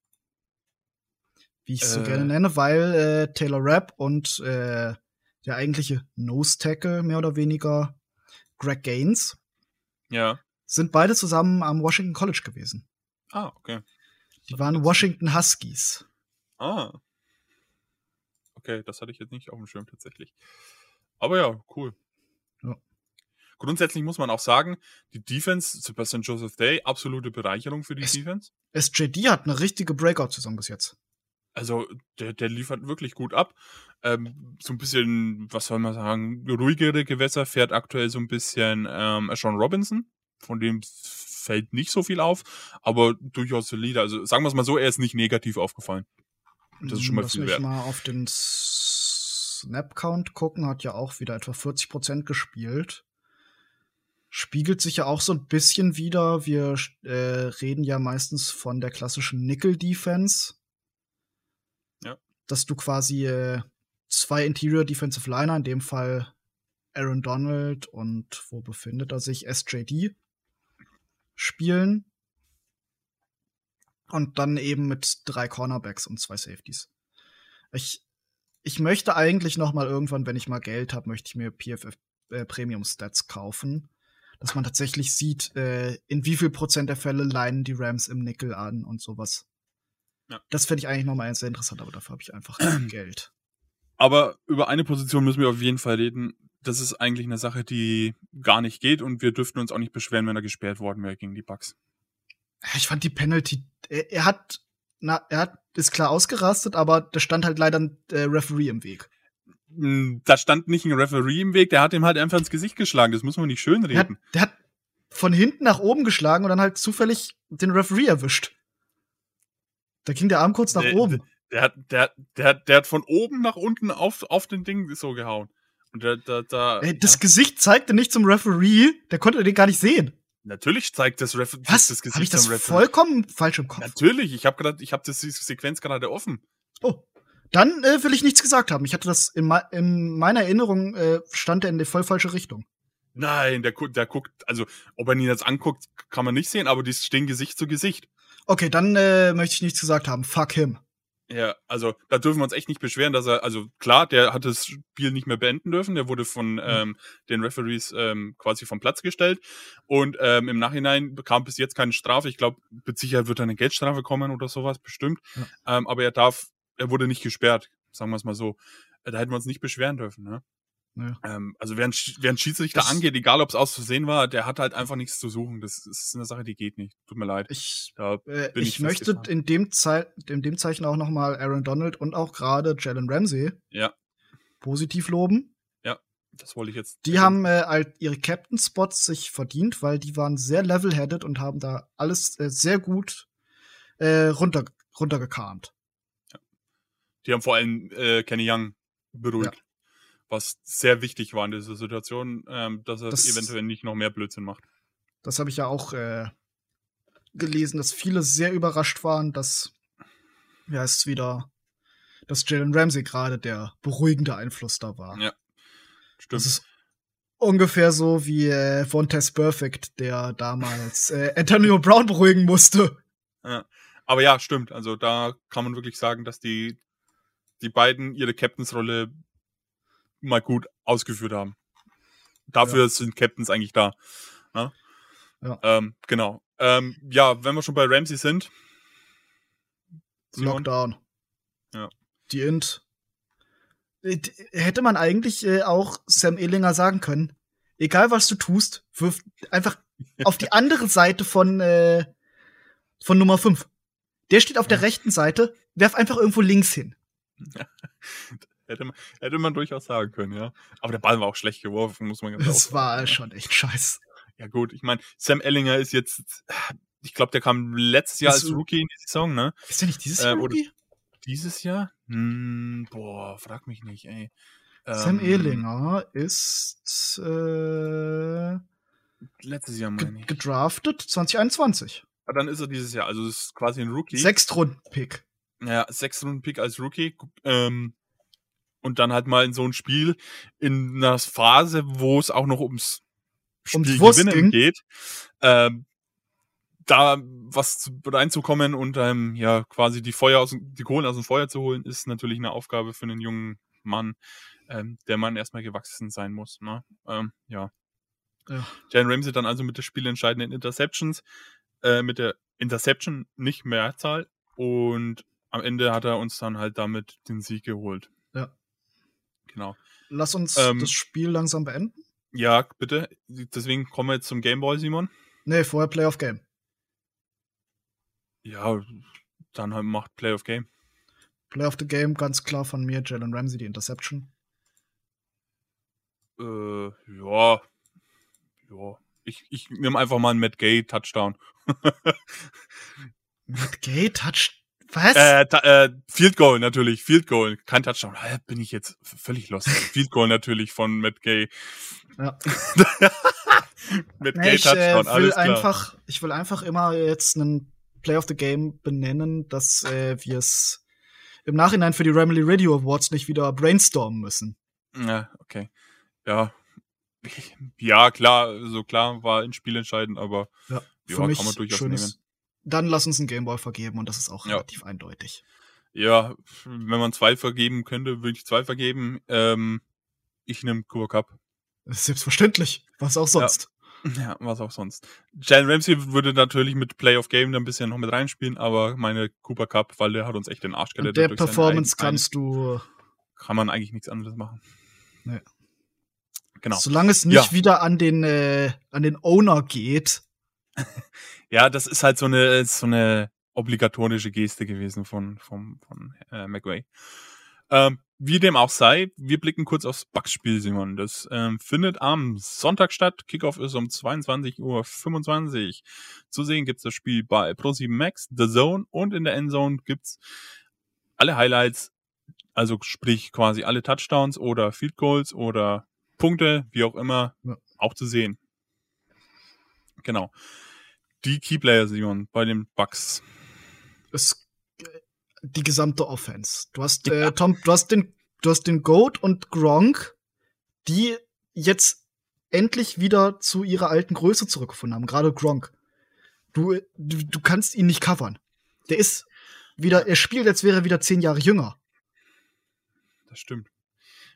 wie ich es so gerne äh. nenne, weil äh, Taylor Rapp und äh, der eigentliche Nose Tackle mehr oder weniger Greg Gaines ja. sind beide zusammen am Washington College gewesen. Ah, okay. Die waren Washington Huskies. Ah. Okay, das hatte ich jetzt nicht auf dem Schirm tatsächlich. Aber ja, cool. Ja. Grundsätzlich muss man auch sagen, die Defense, Sebastian Joseph Day, absolute Bereicherung für die S Defense. SJD hat eine richtige Breakout-Saison bis jetzt. Also der, der liefert wirklich gut ab. Ähm, so ein bisschen, was soll man sagen, ruhigere Gewässer fährt aktuell so ein bisschen ähm, Sean Robinson, von dem fällt nicht so viel auf, aber durchaus solide. Also sagen wir es mal so, er ist nicht negativ aufgefallen. Das ist schon mal Lass viel mich wert. mal auf den Snap-Count gucken, hat ja auch wieder etwa 40% gespielt. Spiegelt sich ja auch so ein bisschen wieder. Wir äh, reden ja meistens von der klassischen Nickel-Defense dass du quasi äh, zwei Interior Defensive Liner, in dem Fall Aaron Donald und wo befindet er sich? SJD spielen. Und dann eben mit drei Cornerbacks und zwei Safeties. Ich, ich möchte eigentlich noch mal irgendwann, wenn ich mal Geld habe, möchte ich mir PFF äh, Premium Stats kaufen. dass man tatsächlich sieht, äh, in wie viel Prozent der Fälle leinen die Rams im Nickel an und sowas. Ja. Das fände ich eigentlich nochmal sehr interessant, aber dafür habe ich einfach Geld. Aber über eine Position müssen wir auf jeden Fall reden. Das ist eigentlich eine Sache, die gar nicht geht und wir dürften uns auch nicht beschweren, wenn er gesperrt worden wäre gegen die Bucks. Ich fand die Penalty, er, er hat, na, er hat, ist klar ausgerastet, aber da stand halt leider ein äh, Referee im Weg. Mm, Da stand nicht ein Referee im Weg, der hat ihm halt einfach ins Gesicht geschlagen. Das muss man nicht schön Der hat, reden. der hat von hinten nach oben geschlagen und dann halt zufällig den Referee erwischt. Da ging der Arm kurz nach Der- oben. Der hat, der, der, der hat von oben nach unten auf, auf den Ding so gehauen. Und der, da, da, Ey, das ja, Gesicht zeigte nicht zum Referee, der konnte den gar nicht sehen. natürlich zeigt das, Ref Was? das Habe ich das zum Referee. vollkommen falsch im Kopf? Natürlich, ich habe gerade, ich habe das die Sequenz gerade offen. Oh. Dann äh, will ich nichts gesagt haben. Ich hatte das in, in meiner Erinnerung äh, stand er in die voll falsche Richtung. Nein, der, gu- der guckt, also ob er ihn jetzt anguckt, kann man nicht sehen, aber die stehen Gesicht zu Gesicht. Okay, dann äh, möchte ich nichts gesagt haben. Fuck him. Ja, also da dürfen wir uns echt nicht beschweren, dass er, also klar, der hat das Spiel nicht mehr beenden dürfen, der wurde von ähm, den Referees ähm, quasi vom Platz gestellt und ähm, im Nachhinein bekam bis jetzt keine Strafe. Ich glaube, mit Sicherheit wird eine Geldstrafe kommen oder sowas, bestimmt. Ähm, aber er darf, er wurde nicht gesperrt, sagen wir es mal so. Äh, Da hätten wir uns nicht beschweren dürfen, ne? Ja. Ähm, also wer ein, Sch- wer ein Schiedsrichter Das- angeht, egal ob es aus Versehen war, der hat halt einfach nichts zu suchen. Das ist eine Sache, die geht nicht. Tut mir leid. Ich, äh, bin ich, ich möchte in dem, Zei in dem Zeichen auch noch mal Aaron Donald und auch gerade Jalen Ramsey Ja, positiv loben. das wollte ich jetzt. Die haben äh, halt ihre Captain-Spots sich verdient, weil die waren sehr level-headed und haben da alles äh, sehr gut äh, runter, runtergekarmt. Die haben vor allem äh, Kenny Young beruhigt. Was sehr wichtig war in dieser Situation, ähm, dass er Das- eventuell nicht noch mehr Blödsinn macht. Das habe ich ja auch äh, gelesen, dass viele sehr überrascht waren, dass ja es wieder, dass Jalen Ramsey gerade der beruhigende Einfluss da war. Ja, Stimmt. Das ist ungefähr so wie äh, Vontaze Perfect, der damals äh, Antonio Brown beruhigen musste. Aber ja, stimmt. Also da kann man wirklich sagen, dass die, die beiden ihre Captains-Rolle mal gut ausgeführt haben. Dafür sind Captains eigentlich da. Ne? Ja. Ähm, genau. Ähm, ja, wenn wir schon bei Ramsey sind. Simon? Lockdown. Ja. Die Int. Äh, Hätte man eigentlich äh, auch Sam Ehlinger sagen können, egal was du tust, wirf einfach auf die andere Seite von, äh, von Nummer 5. Der steht auf der Ja. rechten Seite, werf einfach irgendwo links hin. Hätte man, hätte man durchaus sagen können, ja. Aber der Ball war auch schlecht geworfen, muss man ganz Das offen war sagen. schon echt scheiße. Ja gut, ich meine, Sam Ellinger ist jetzt, ich glaube, der kam letztes Jahr Ist- als Rookie in die Saison, ne? Ist der nicht dieses Äh, Jahr oder- Rookie? Dieses Jahr? Hm, boah, frag mich nicht, ey. Sam Ähm, Ehlinger ist äh, Letztes Jahr meine ich. gedraftet 2021. Ah, Dann ist er dieses Jahr, also das ist quasi ein Rookie. Sechstrunden-Pick. Ja, sechs Runden Pick als Rookie. Ähm, und dann halt mal in so ein Spiel in einer Phase, wo es auch noch ums Ums Spiel Wurst gewinnen ging. geht. Ähm, da was zu- reinzukommen und ähm, ja quasi die Feuer aus dem- die Kohlen aus dem Feuer zu holen, ist natürlich eine Aufgabe für einen jungen Mann, ähm, der man erstmal gewachsen sein muss. Ne? Ähm, ja. Ja. Jalen Ramsey dann also mit der spielentscheidenden Interceptions, äh, mit der Interception nicht Mehrzahl und am Ende hat er uns dann halt damit den Sieg geholt. Genau. Lass uns Ähm, das Spiel langsam beenden. Ja, bitte. Deswegen kommen wir jetzt zum Gameboy, Simon. Nee, vorher Play of Game. Ja, dann halt macht Play of Game. Play of the Game, ganz klar von mir, Jalen Ramsey, die Interception. Äh, ja. Ja. Ich, ich nehme einfach mal einen Matt Gay Touchdown. Mit Gay Touch. Was? äh, äh, Field Goal natürlich, Field Goal, kein Touchdown. Bin ich jetzt völlig lost. Field Goal natürlich von Matt Gay. Ja. Matt Nee, Gay ich äh, Touchdown, will alles klar. einfach, ich will einfach immer jetzt einen Play of the Game benennen, dass äh, wir es im Nachhinein für die Ramily Radio Awards nicht wieder brainstormen müssen. Ja, okay. Ja. Ja, klar, so klar war ein Spiel entscheidend, aber Ja, ja, für mich kann man durchaus schönes. nehmen. Dann lass uns einen Gameboy vergeben und das ist auch Ja. relativ eindeutig. Ja, wenn man zwei vergeben könnte, würde ich zwei vergeben. Ähm, ich nehme Cooper Cup. Selbstverständlich. Was auch sonst. Ja, was auch sonst. Jalen Ramsey würde natürlich mit Play of Game dann ein bisschen noch mit reinspielen, aber meine Cooper Cup, weil der hat uns echt den Arsch gerettet. der Performance kannst du. Kann man eigentlich nichts anderes machen. Nee. Genau. Solange es nicht ja. wieder an den, äh, an den Owner geht. Ja, das ist halt so eine, so eine obligatorische Geste gewesen von, von, von äh, McWay. Ähm, wie dem auch sei, wir blicken kurz aufs Bugs-Spiel, Simon. Das ähm, findet am Sonntag statt. Kickoff ist um 22.25 Uhr. Zu sehen gibt's das Spiel bei Pro7 Max, The Zone und in der Endzone gibt's alle Highlights, also sprich quasi alle Touchdowns oder Field Goals oder Punkte, wie auch immer, ja. auch zu sehen. Genau. Die Keyplayer, Simon, bei den Bugs. Es die gesamte Offense. Du hast äh, ja. Tom, du hast den, du hast den Goat und Gronk, die jetzt endlich wieder zu ihrer alten Größe zurückgefunden haben. Gerade Gronk. Du, du, du kannst ihn nicht covern. Der ist wieder, er spielt, als wäre er wieder zehn Jahre jünger. Das stimmt.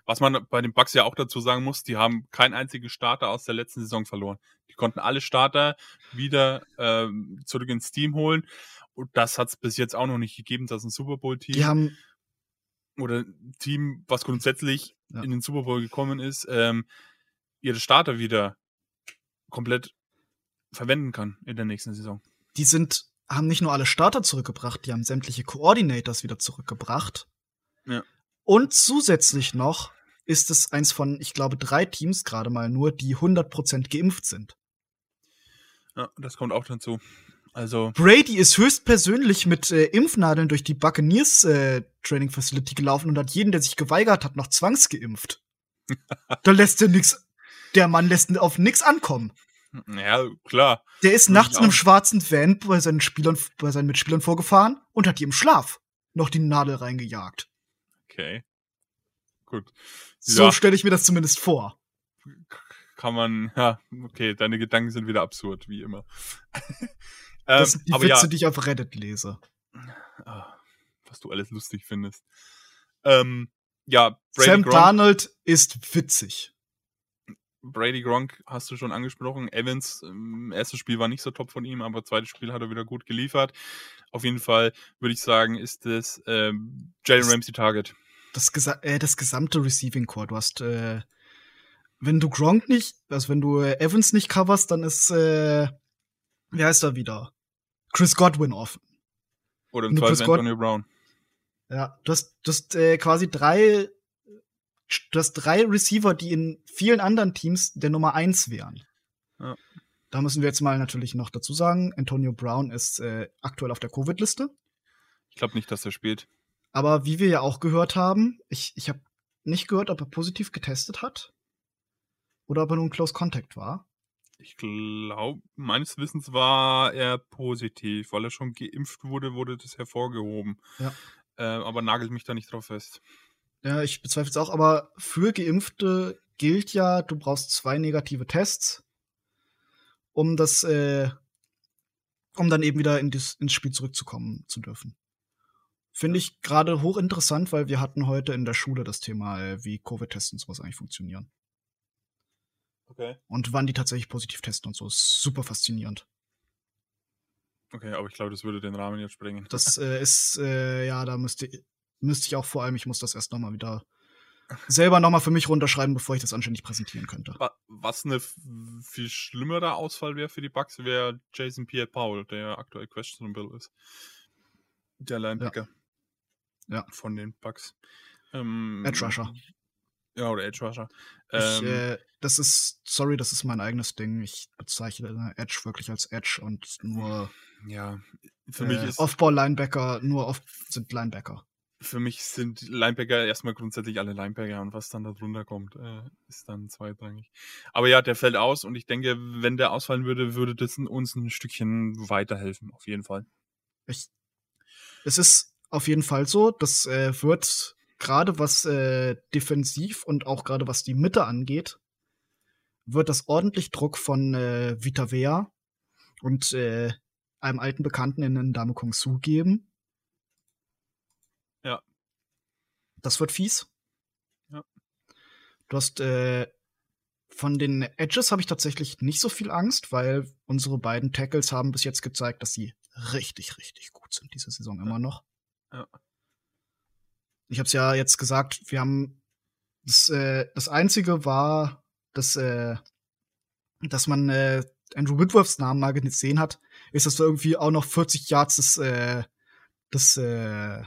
Was man bei den Bucks ja auch dazu sagen muss, die haben keinen einzigen Starter aus der letzten Saison verloren. Die konnten alle Starter wieder ähm, zurück ins Team holen. Und das hat es bis jetzt auch noch nicht gegeben, dass ein Super Bowl-Team die haben oder ein Team, was grundsätzlich ja. in den Super Bowl gekommen ist, ähm, ihre Starter wieder komplett verwenden kann in der nächsten Saison. Die sind, haben nicht nur alle Starter zurückgebracht, die haben sämtliche Coordinators wieder zurückgebracht. Ja. Und zusätzlich noch ist es eins von, ich glaube, drei Teams gerade mal nur, die 100% geimpft sind. Ja, das kommt auch dazu. Also Brady ist höchstpersönlich mit äh, Impfnadeln durch die Buccaneers äh, Training Facility gelaufen und hat jeden, der sich geweigert hat, noch zwangsgeimpft. da lässt er nix. Der Mann lässt auf nix ankommen. Ja, klar. Der ist nachts in einem schwarzen Van bei seinen Spielern, bei seinen Mitspielern vorgefahren und hat die im Schlaf noch die Nadel reingejagt. Okay. Gut. So ja. stelle ich mir das zumindest vor. Kann man, ja, okay, deine Gedanken sind wieder absurd, wie immer. Das sind die ähm, Witze, ja. die ich auf Reddit lese. Ah, was du alles lustig findest. Ähm, ja, Brady Sam Gronk, Darnold ist witzig. Brady Gronk hast du schon angesprochen. Evans, ähm, erstes Spiel war nicht so top von ihm, aber zweites Spiel hat er wieder gut geliefert. Auf jeden Fall würde ich sagen, ist es ähm, Jalen Ramsey Target. Das, gesa äh, das gesamte Receiving Core. Du hast, äh, wenn du Gronk nicht, also wenn du äh, Evans nicht coverst, dann ist, äh, wie heißt er wieder? Chris Godwin offen. Oder im Zweifel Antonio Brown. Ja, du hast, du hast äh, quasi drei, du hast drei Receiver, die in vielen anderen Teams der Nummer eins wären. Ja. Da müssen wir jetzt mal natürlich noch dazu sagen, Antonio Brown ist äh, aktuell auf der Covid-Liste. Ich glaube nicht, dass er spielt. Aber wie wir ja auch gehört haben, ich, ich habe nicht gehört, ob er positiv getestet hat oder ob er nun Close Contact war. Ich glaube, meines Wissens war er positiv, weil er schon geimpft wurde, wurde das hervorgehoben. Ja. Äh, aber nagelt mich da nicht drauf fest. Ja, ich bezweifle es auch, aber für Geimpfte gilt ja, du brauchst zwei negative Tests, um das, äh, um dann eben wieder in das, ins Spiel zurückzukommen zu dürfen. Finde ich gerade hochinteressant, weil wir hatten heute in der Schule das Thema, äh, wie Covid-Tests und sowas eigentlich funktionieren. Okay. Und wann die tatsächlich positiv testen und so. Ist super faszinierend. Okay, aber ich glaube, das würde den Rahmen jetzt sprengen. Das äh, ist, äh, ja, da müsste, müsste ich auch vor allem, ich muss das erst nochmal wieder selber nochmal für mich runterschreiben, bevor ich das anständig präsentieren könnte. Was eine viel schlimmerer Ausfall wäre für die Bugs, wäre Jason Pierre Paul, der aktuell questionable ist. Der Linebacker. Ja. Ja. Von den Bugs. Ähm, Edge Rusher. Ja, oder Edge Rusher. Ich, ähm, äh, das ist, sorry, das ist mein eigenes Ding. Ich bezeichne Edge wirklich als Edge und nur. Ja, für äh, mich ist. Offball-Linebacker, nur oft sind Linebacker. Für mich sind Linebacker erstmal grundsätzlich alle Linebacker und was dann da drunter kommt, äh, ist dann zweitrangig. Aber ja, der fällt aus und ich denke, wenn der ausfallen würde, würde das uns ein Stückchen weiterhelfen, auf jeden Fall. Ich, es ist auf jeden Fall so, das äh, wird gerade was äh, defensiv und auch gerade was die Mitte angeht, wird das ordentlich Druck von äh, Vita Vea und äh, einem alten Bekannten in den Dame Kong Su geben. Ja. Das wird fies. Ja. Du hast äh, Von den Edges habe ich tatsächlich nicht so viel Angst, weil unsere beiden Tackles haben bis jetzt gezeigt, dass sie richtig, richtig gut sind diese Saison immer noch. Ja. Ich habe es ja jetzt gesagt, wir haben das, äh, das einzige war, dass, äh, dass man äh, Andrew Whitworths Namen mal gesehen hat, ist, dass da irgendwie auch noch 40 Yards das, äh, das, äh,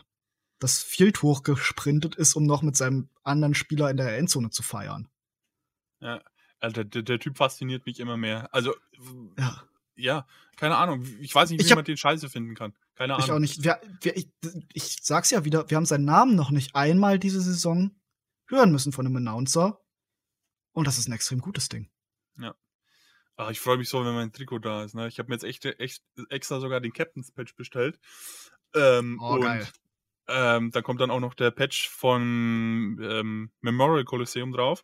das Field hochgesprintet ist, um noch mit seinem anderen Spieler in der Endzone zu feiern. Ja, Alter, der, der Typ fasziniert mich immer mehr. Also, Ja. ja, keine Ahnung. Ich weiß nicht, wie Ich hab- man den Scheiße finden kann. Keine Ahnung. Ich auch nicht. Wir, wir, ich, ich sag's ja wieder, wir haben seinen Namen noch nicht einmal diese Saison hören müssen von einem Announcer. Und das ist ein extrem gutes Ding. Ah, ich freue mich so, wenn mein Trikot da ist. Ne? Ich habe mir jetzt echt, echt extra sogar den Captain's Patch bestellt. Ähm, Oh, und geil. Ähm, da kommt dann auch noch der Patch von ähm, Memorial Coliseum drauf.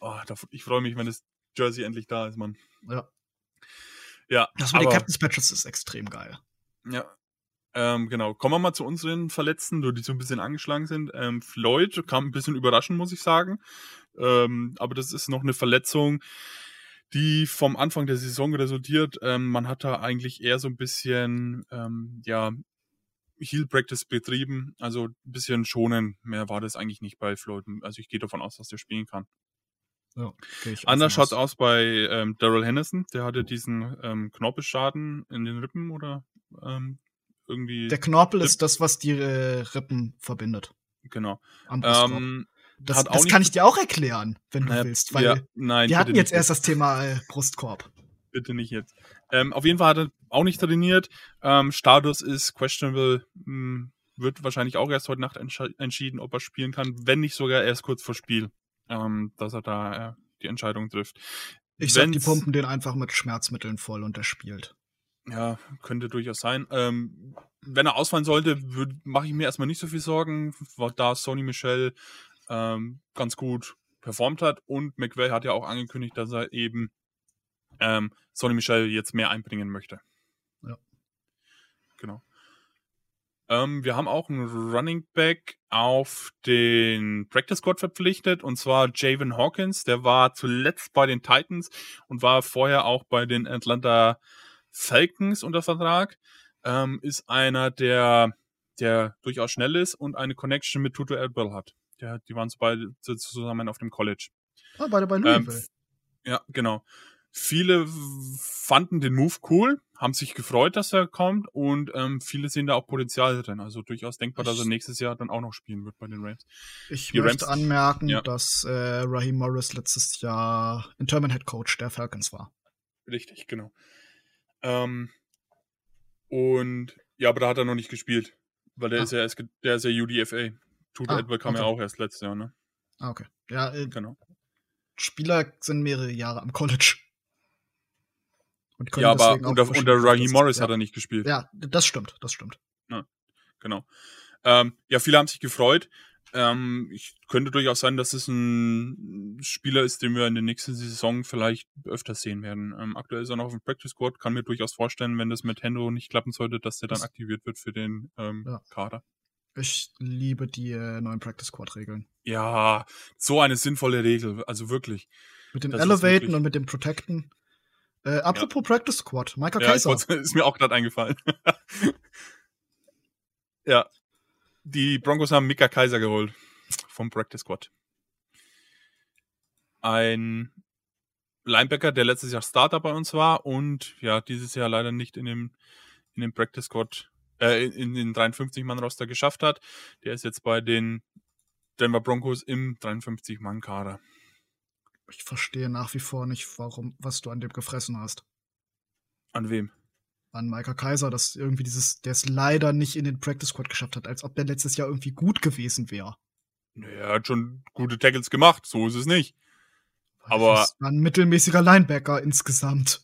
Oh, da, ich freue mich, wenn das Jersey endlich da ist, Mann. Ja. Ja, Das mit den Captain's Patches ist extrem geil. Ja. Ähm, genau. Kommen wir mal zu unseren Verletzten, die so ein bisschen angeschlagen sind. Ähm, Floyd kam ein bisschen überraschend, muss ich sagen. Ähm, aber das ist noch eine Verletzung, die vom Anfang der Saison resultiert. Ähm, man hat da eigentlich eher so ein bisschen, ähm, ja, Heal Practice betrieben. Also ein bisschen schonen. Mehr war das eigentlich nicht bei Floyd. Also ich gehe davon aus, dass der spielen kann. Ja, ich Anders davon schaut's aus bei ähm, Daryl Hennison. Der hatte diesen ähm, Knorpelschaden in den Rippen oder ähm, irgendwie. Der Knorpel ist das, was die äh, Rippen verbindet. genau. Ähm, das das kann ich dir auch erklären, wenn du naja, willst. Weil ja, nein, wir hatten jetzt erst das Thema äh, Brustkorb. bitte nicht jetzt. Ähm, auf jeden Fall hat er auch nicht trainiert. Ähm, Status ist questionable. Hm, wird wahrscheinlich auch erst heute Nacht entsche entschieden, ob er spielen kann, wenn nicht sogar erst kurz vor Spiel, ähm, dass er da äh, die Entscheidung trifft. Ich sag, die Wenn's- pumpen den einfach mit Schmerzmitteln voll und der spielt. Ja, könnte durchaus sein. Ähm, wenn er ausfallen sollte, mache ich mir erstmal nicht so viel Sorgen, weil da Sony Michel ähm, ganz gut performt hat und McVay hat ja auch angekündigt, dass er eben ähm, Sony Michel jetzt mehr einbringen möchte. Ja. Genau. Ähm, wir haben auch einen Running Back auf den Practice Squad verpflichtet und zwar Javon Hawkins. Der war zuletzt bei den Titans und war vorher auch bei den Atlanta Falcons unter Vertrag. Ähm, ist einer, der, der durchaus schnell ist und eine Connection mit Tutu Atwell hat. Der, die waren so beide zusammen auf dem College. Ah, beide bei Ähm, Louisville. ja, genau. Viele fanden den Move cool, haben sich gefreut, dass er kommt und ähm, viele sehen da auch Potenzial drin. Also durchaus denkbar, dass er Ich- nächstes Jahr dann auch noch spielen wird bei den Rams. ich die möchte Rams- anmerken, ja. dass äh, Raheem Morris letztes Jahr Interim Head Coach der Falcons war. Richtig, genau. Ähm, und ja, aber da hat er noch nicht gespielt, weil der Ah. ist ja erst, der ist ja UDFA. Tutu Ah, Edward kam ja okay. auch erst letztes Jahr, ne? Ah, okay. Ja, äh, Genau. Spieler sind mehrere Jahre am College. Und Ja, aber unter, unter Raheem Morris ja. hat er nicht gespielt. Ja, das stimmt, das stimmt. Genau. Ähm, ja, viele haben sich gefreut. Ähm, ich könnte durchaus sein, dass es ein Spieler ist, den wir in der nächsten Saison vielleicht öfter sehen werden. Ähm, aktuell ist er noch auf dem Practice Squad. Kann mir durchaus vorstellen, wenn das mit Hendo nicht klappen sollte, dass der dann aktiviert wird für den ähm, Ja. Kader. Ich liebe die äh, neuen Practice Squad Regeln. Ja, so eine sinnvolle Regel. Also wirklich. Mit dem Das Elevaten und mit dem Protecten. Äh, apropos Practice Squad, Micah Ja, Kaiser. wollte- ist mir auch gerade eingefallen. ja. Die Broncos haben Mika Kaiser geholt vom Practice Squad. Ein Linebacker, der letztes Jahr Starter bei uns war und ja, dieses Jahr leider nicht in dem, in dem Practice Squad, äh, in, den 53-Mann-Roster geschafft hat. Der ist jetzt bei den Denver Broncos im 53-Mann-Kader. Ich verstehe nach wie vor nicht, warum, was du an dem gefressen hast. An wem? An Micah Kaiser, dass irgendwie dieses, der es leider nicht in den Practice Squad geschafft hat, als ob der letztes Jahr irgendwie gut gewesen wäre. Naja, er hat schon gute Tackles gemacht, so ist es nicht. Aber- Das war ein mittelmäßiger Linebacker insgesamt.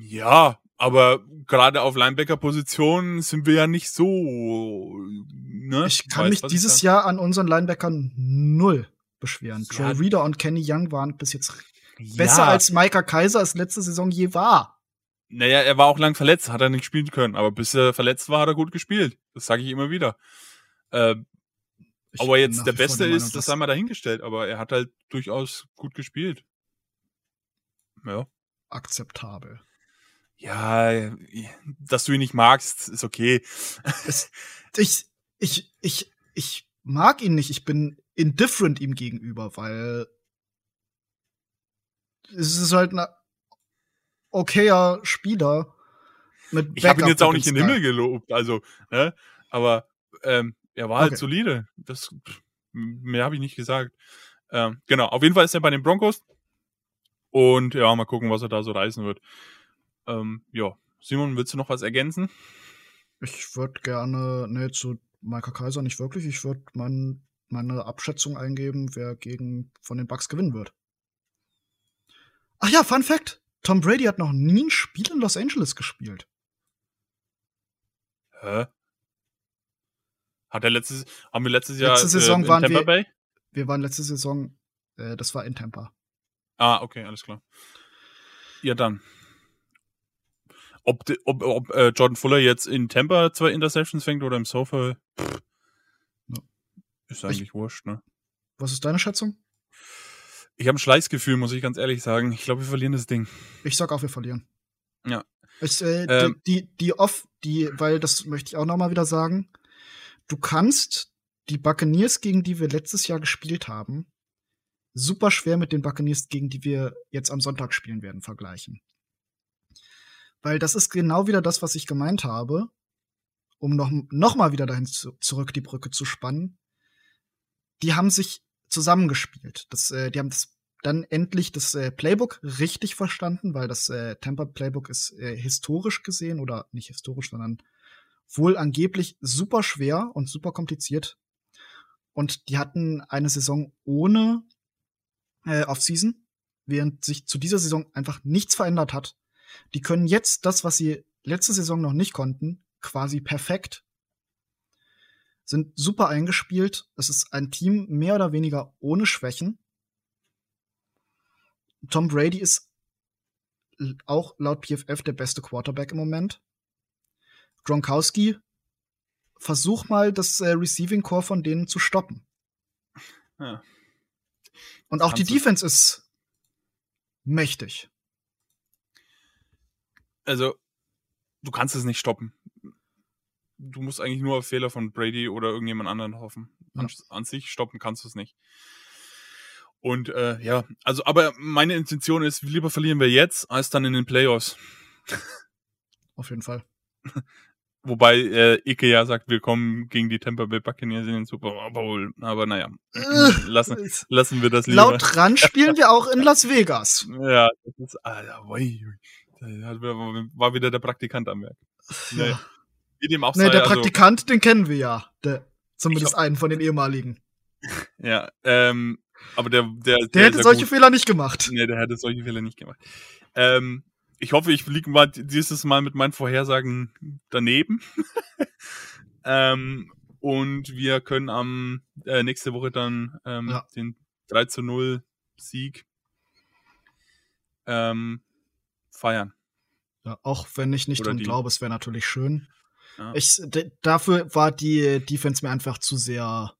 Ja, aber gerade auf Linebacker-Positionen sind wir ja nicht so. Ne? Ich kann Weißt, mich dieses? Jahr an unseren Linebackern null beschweren. Ja. Troy Reader und Kenny Young waren bis jetzt ja. besser als Micah Kaiser es letzte Saison je war. Naja, er war auch lang verletzt, hat er nicht spielen können. Aber bis er verletzt war, hat er gut gespielt. Das sage ich immer wieder. Ähm, aber jetzt der Beste der Meinung, ist, das sei mal dahingestellt. Aber er hat halt durchaus gut gespielt. Ja. akzeptabel. Ja, dass du ihn nicht magst, ist okay. Es, ich, ich, ich, ich mag ihn nicht. Ich bin indifferent ihm gegenüber, weil es ist halt ein okayer Spieler. Mit Ich habe ihn jetzt auch nicht in den. Himmel gelobt, also, ne? Aber ähm, er war halt Okay. solide. Das mehr habe ich nicht gesagt. Ähm, genau, auf jeden Fall ist er bei den Broncos. Und ja, mal gucken, was er da so reißen wird. Ähm, ja, Simon, willst du noch was ergänzen? Ich würde gerne, ne, zu Michael Kaiser nicht wirklich. Ich würde mein, meine Abschätzung eingeben, wer gegen von den Bucks gewinnen wird. Ach ja, Fun Fact: Tom Brady hat noch nie ein Spiel in Los Angeles gespielt. Hä? Hat er letztes, haben wir letztes Jahr Letzte Saison äh, in waren Tampa wir- Bay? Wir waren letzte Saison, äh, das war in Tampa. Ah, okay, alles klar. Ja, dann. Ob, de, ob, ob äh, Jordan Fuller jetzt in Tampa zwei Interceptions fängt oder im Sofa, pff, Ja. ist eigentlich wurscht, ne? Was ist deine Schätzung? Ich habe ein Schleißgefühl, muss ich ganz ehrlich sagen. Ich glaube, wir verlieren das Ding. Ich sag auch, wir verlieren. Ja. Es, äh, Ähm. die, die, die off, die, weil das möchte ich auch noch mal wieder sagen. Du kannst die Buccaneers, gegen die wir letztes Jahr gespielt haben, super schwer mit den Buccaneers, gegen die wir jetzt am Sonntag spielen werden, vergleichen. Weil das ist genau wieder das, was ich gemeint habe, um noch, noch mal wieder dahin zu, zurück die Brücke zu spannen. Die haben sich zusammengespielt. Das, äh, die haben das dann endlich das äh, Playbook richtig verstanden, weil das äh, Tampa Playbook ist äh, historisch gesehen oder nicht historisch, sondern wohl angeblich super schwer und super kompliziert. Und die hatten eine Saison ohne äh, Offseason, während sich zu dieser Saison einfach nichts verändert hat. Die können jetzt das, was sie letzte Saison noch nicht konnten, quasi perfekt. Sind super eingespielt. Es ist ein Team mehr oder weniger ohne Schwächen. Tom Brady ist auch laut PFF der beste Quarterback im Moment. Gronkowski, versuch mal das äh, Receiving Core von denen zu stoppen. Ja. Und auch die Kannst du- Defense ist mächtig. Also, du kannst es nicht stoppen. Du musst eigentlich nur auf Fehler von Brady oder irgendjemand anderen hoffen. An, an sich stoppen kannst du es nicht. Und äh, ja, also, aber meine Intention ist, lieber verlieren wir jetzt, als dann in den Playoffs. Auf jeden Fall. Wobei äh, Ike ja sagt, wir kommen gegen die Tampa Bay Buccaneers in den Super Bowl. Aber naja, lassen, lassen wir das lieber. Laut Run spielen wir auch in Las Vegas. Ja, das ist, Alter, hat- war wieder der Praktikant am Werk. Naja, Ja. Wie dem auch Nee, sei, der also, Praktikant, den kennen wir ja. Der, zumindest einen von den ehemaligen. ja, ähm, aber der, der, Der, hätte ist ja solche gut. Fehler nicht gemacht. Nee, der hätte solche Fehler nicht gemacht. Ähm, ich hoffe, ich liege mal dieses Mal mit meinen Vorhersagen daneben. ähm, und wir können am äh, nächste Woche dann ähm, Ja. den 3 zu 0 Sieg ähm, feiern. Ja, auch wenn ich nicht Oder dran die- glaube, es wäre natürlich schön. Ja. Ich, dafür war die Defense mir einfach zu sehr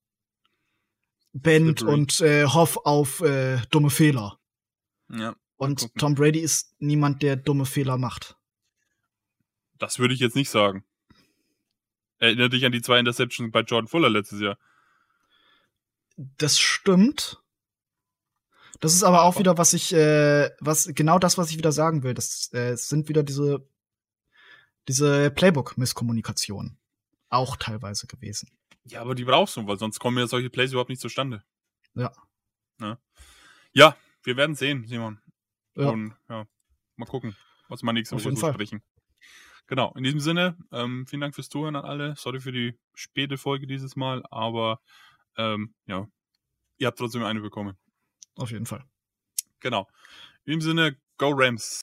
bend und äh, hoff auf äh, dumme Fehler. Ja, Und. Tom Brady ist niemand, der dumme Fehler macht. das würde ich jetzt nicht sagen. Erinnere dich an die zwei Interceptions bei Jordan Fuller letztes Jahr. Das stimmt. Das ist aber auch wieder, was ich, äh, was genau das, was ich wieder sagen will. Das äh, sind wieder diese, diese Playbook-Misskommunikation. Auch teilweise gewesen. Ja, aber die brauchst du, weil sonst kommen ja solche Plays überhaupt nicht zustande. Ja. Ja, ja wir werden sehen, Simon. Ja. Und ja, mal gucken, was wir nächste Woche sprechen. Genau, in diesem Sinne, ähm, vielen Dank fürs Zuhören an alle. Sorry für die späte Folge dieses Mal, aber ähm, ja, ihr habt trotzdem eine bekommen. Auf jeden Fall. Genau. In diesem Sinne, go Rams.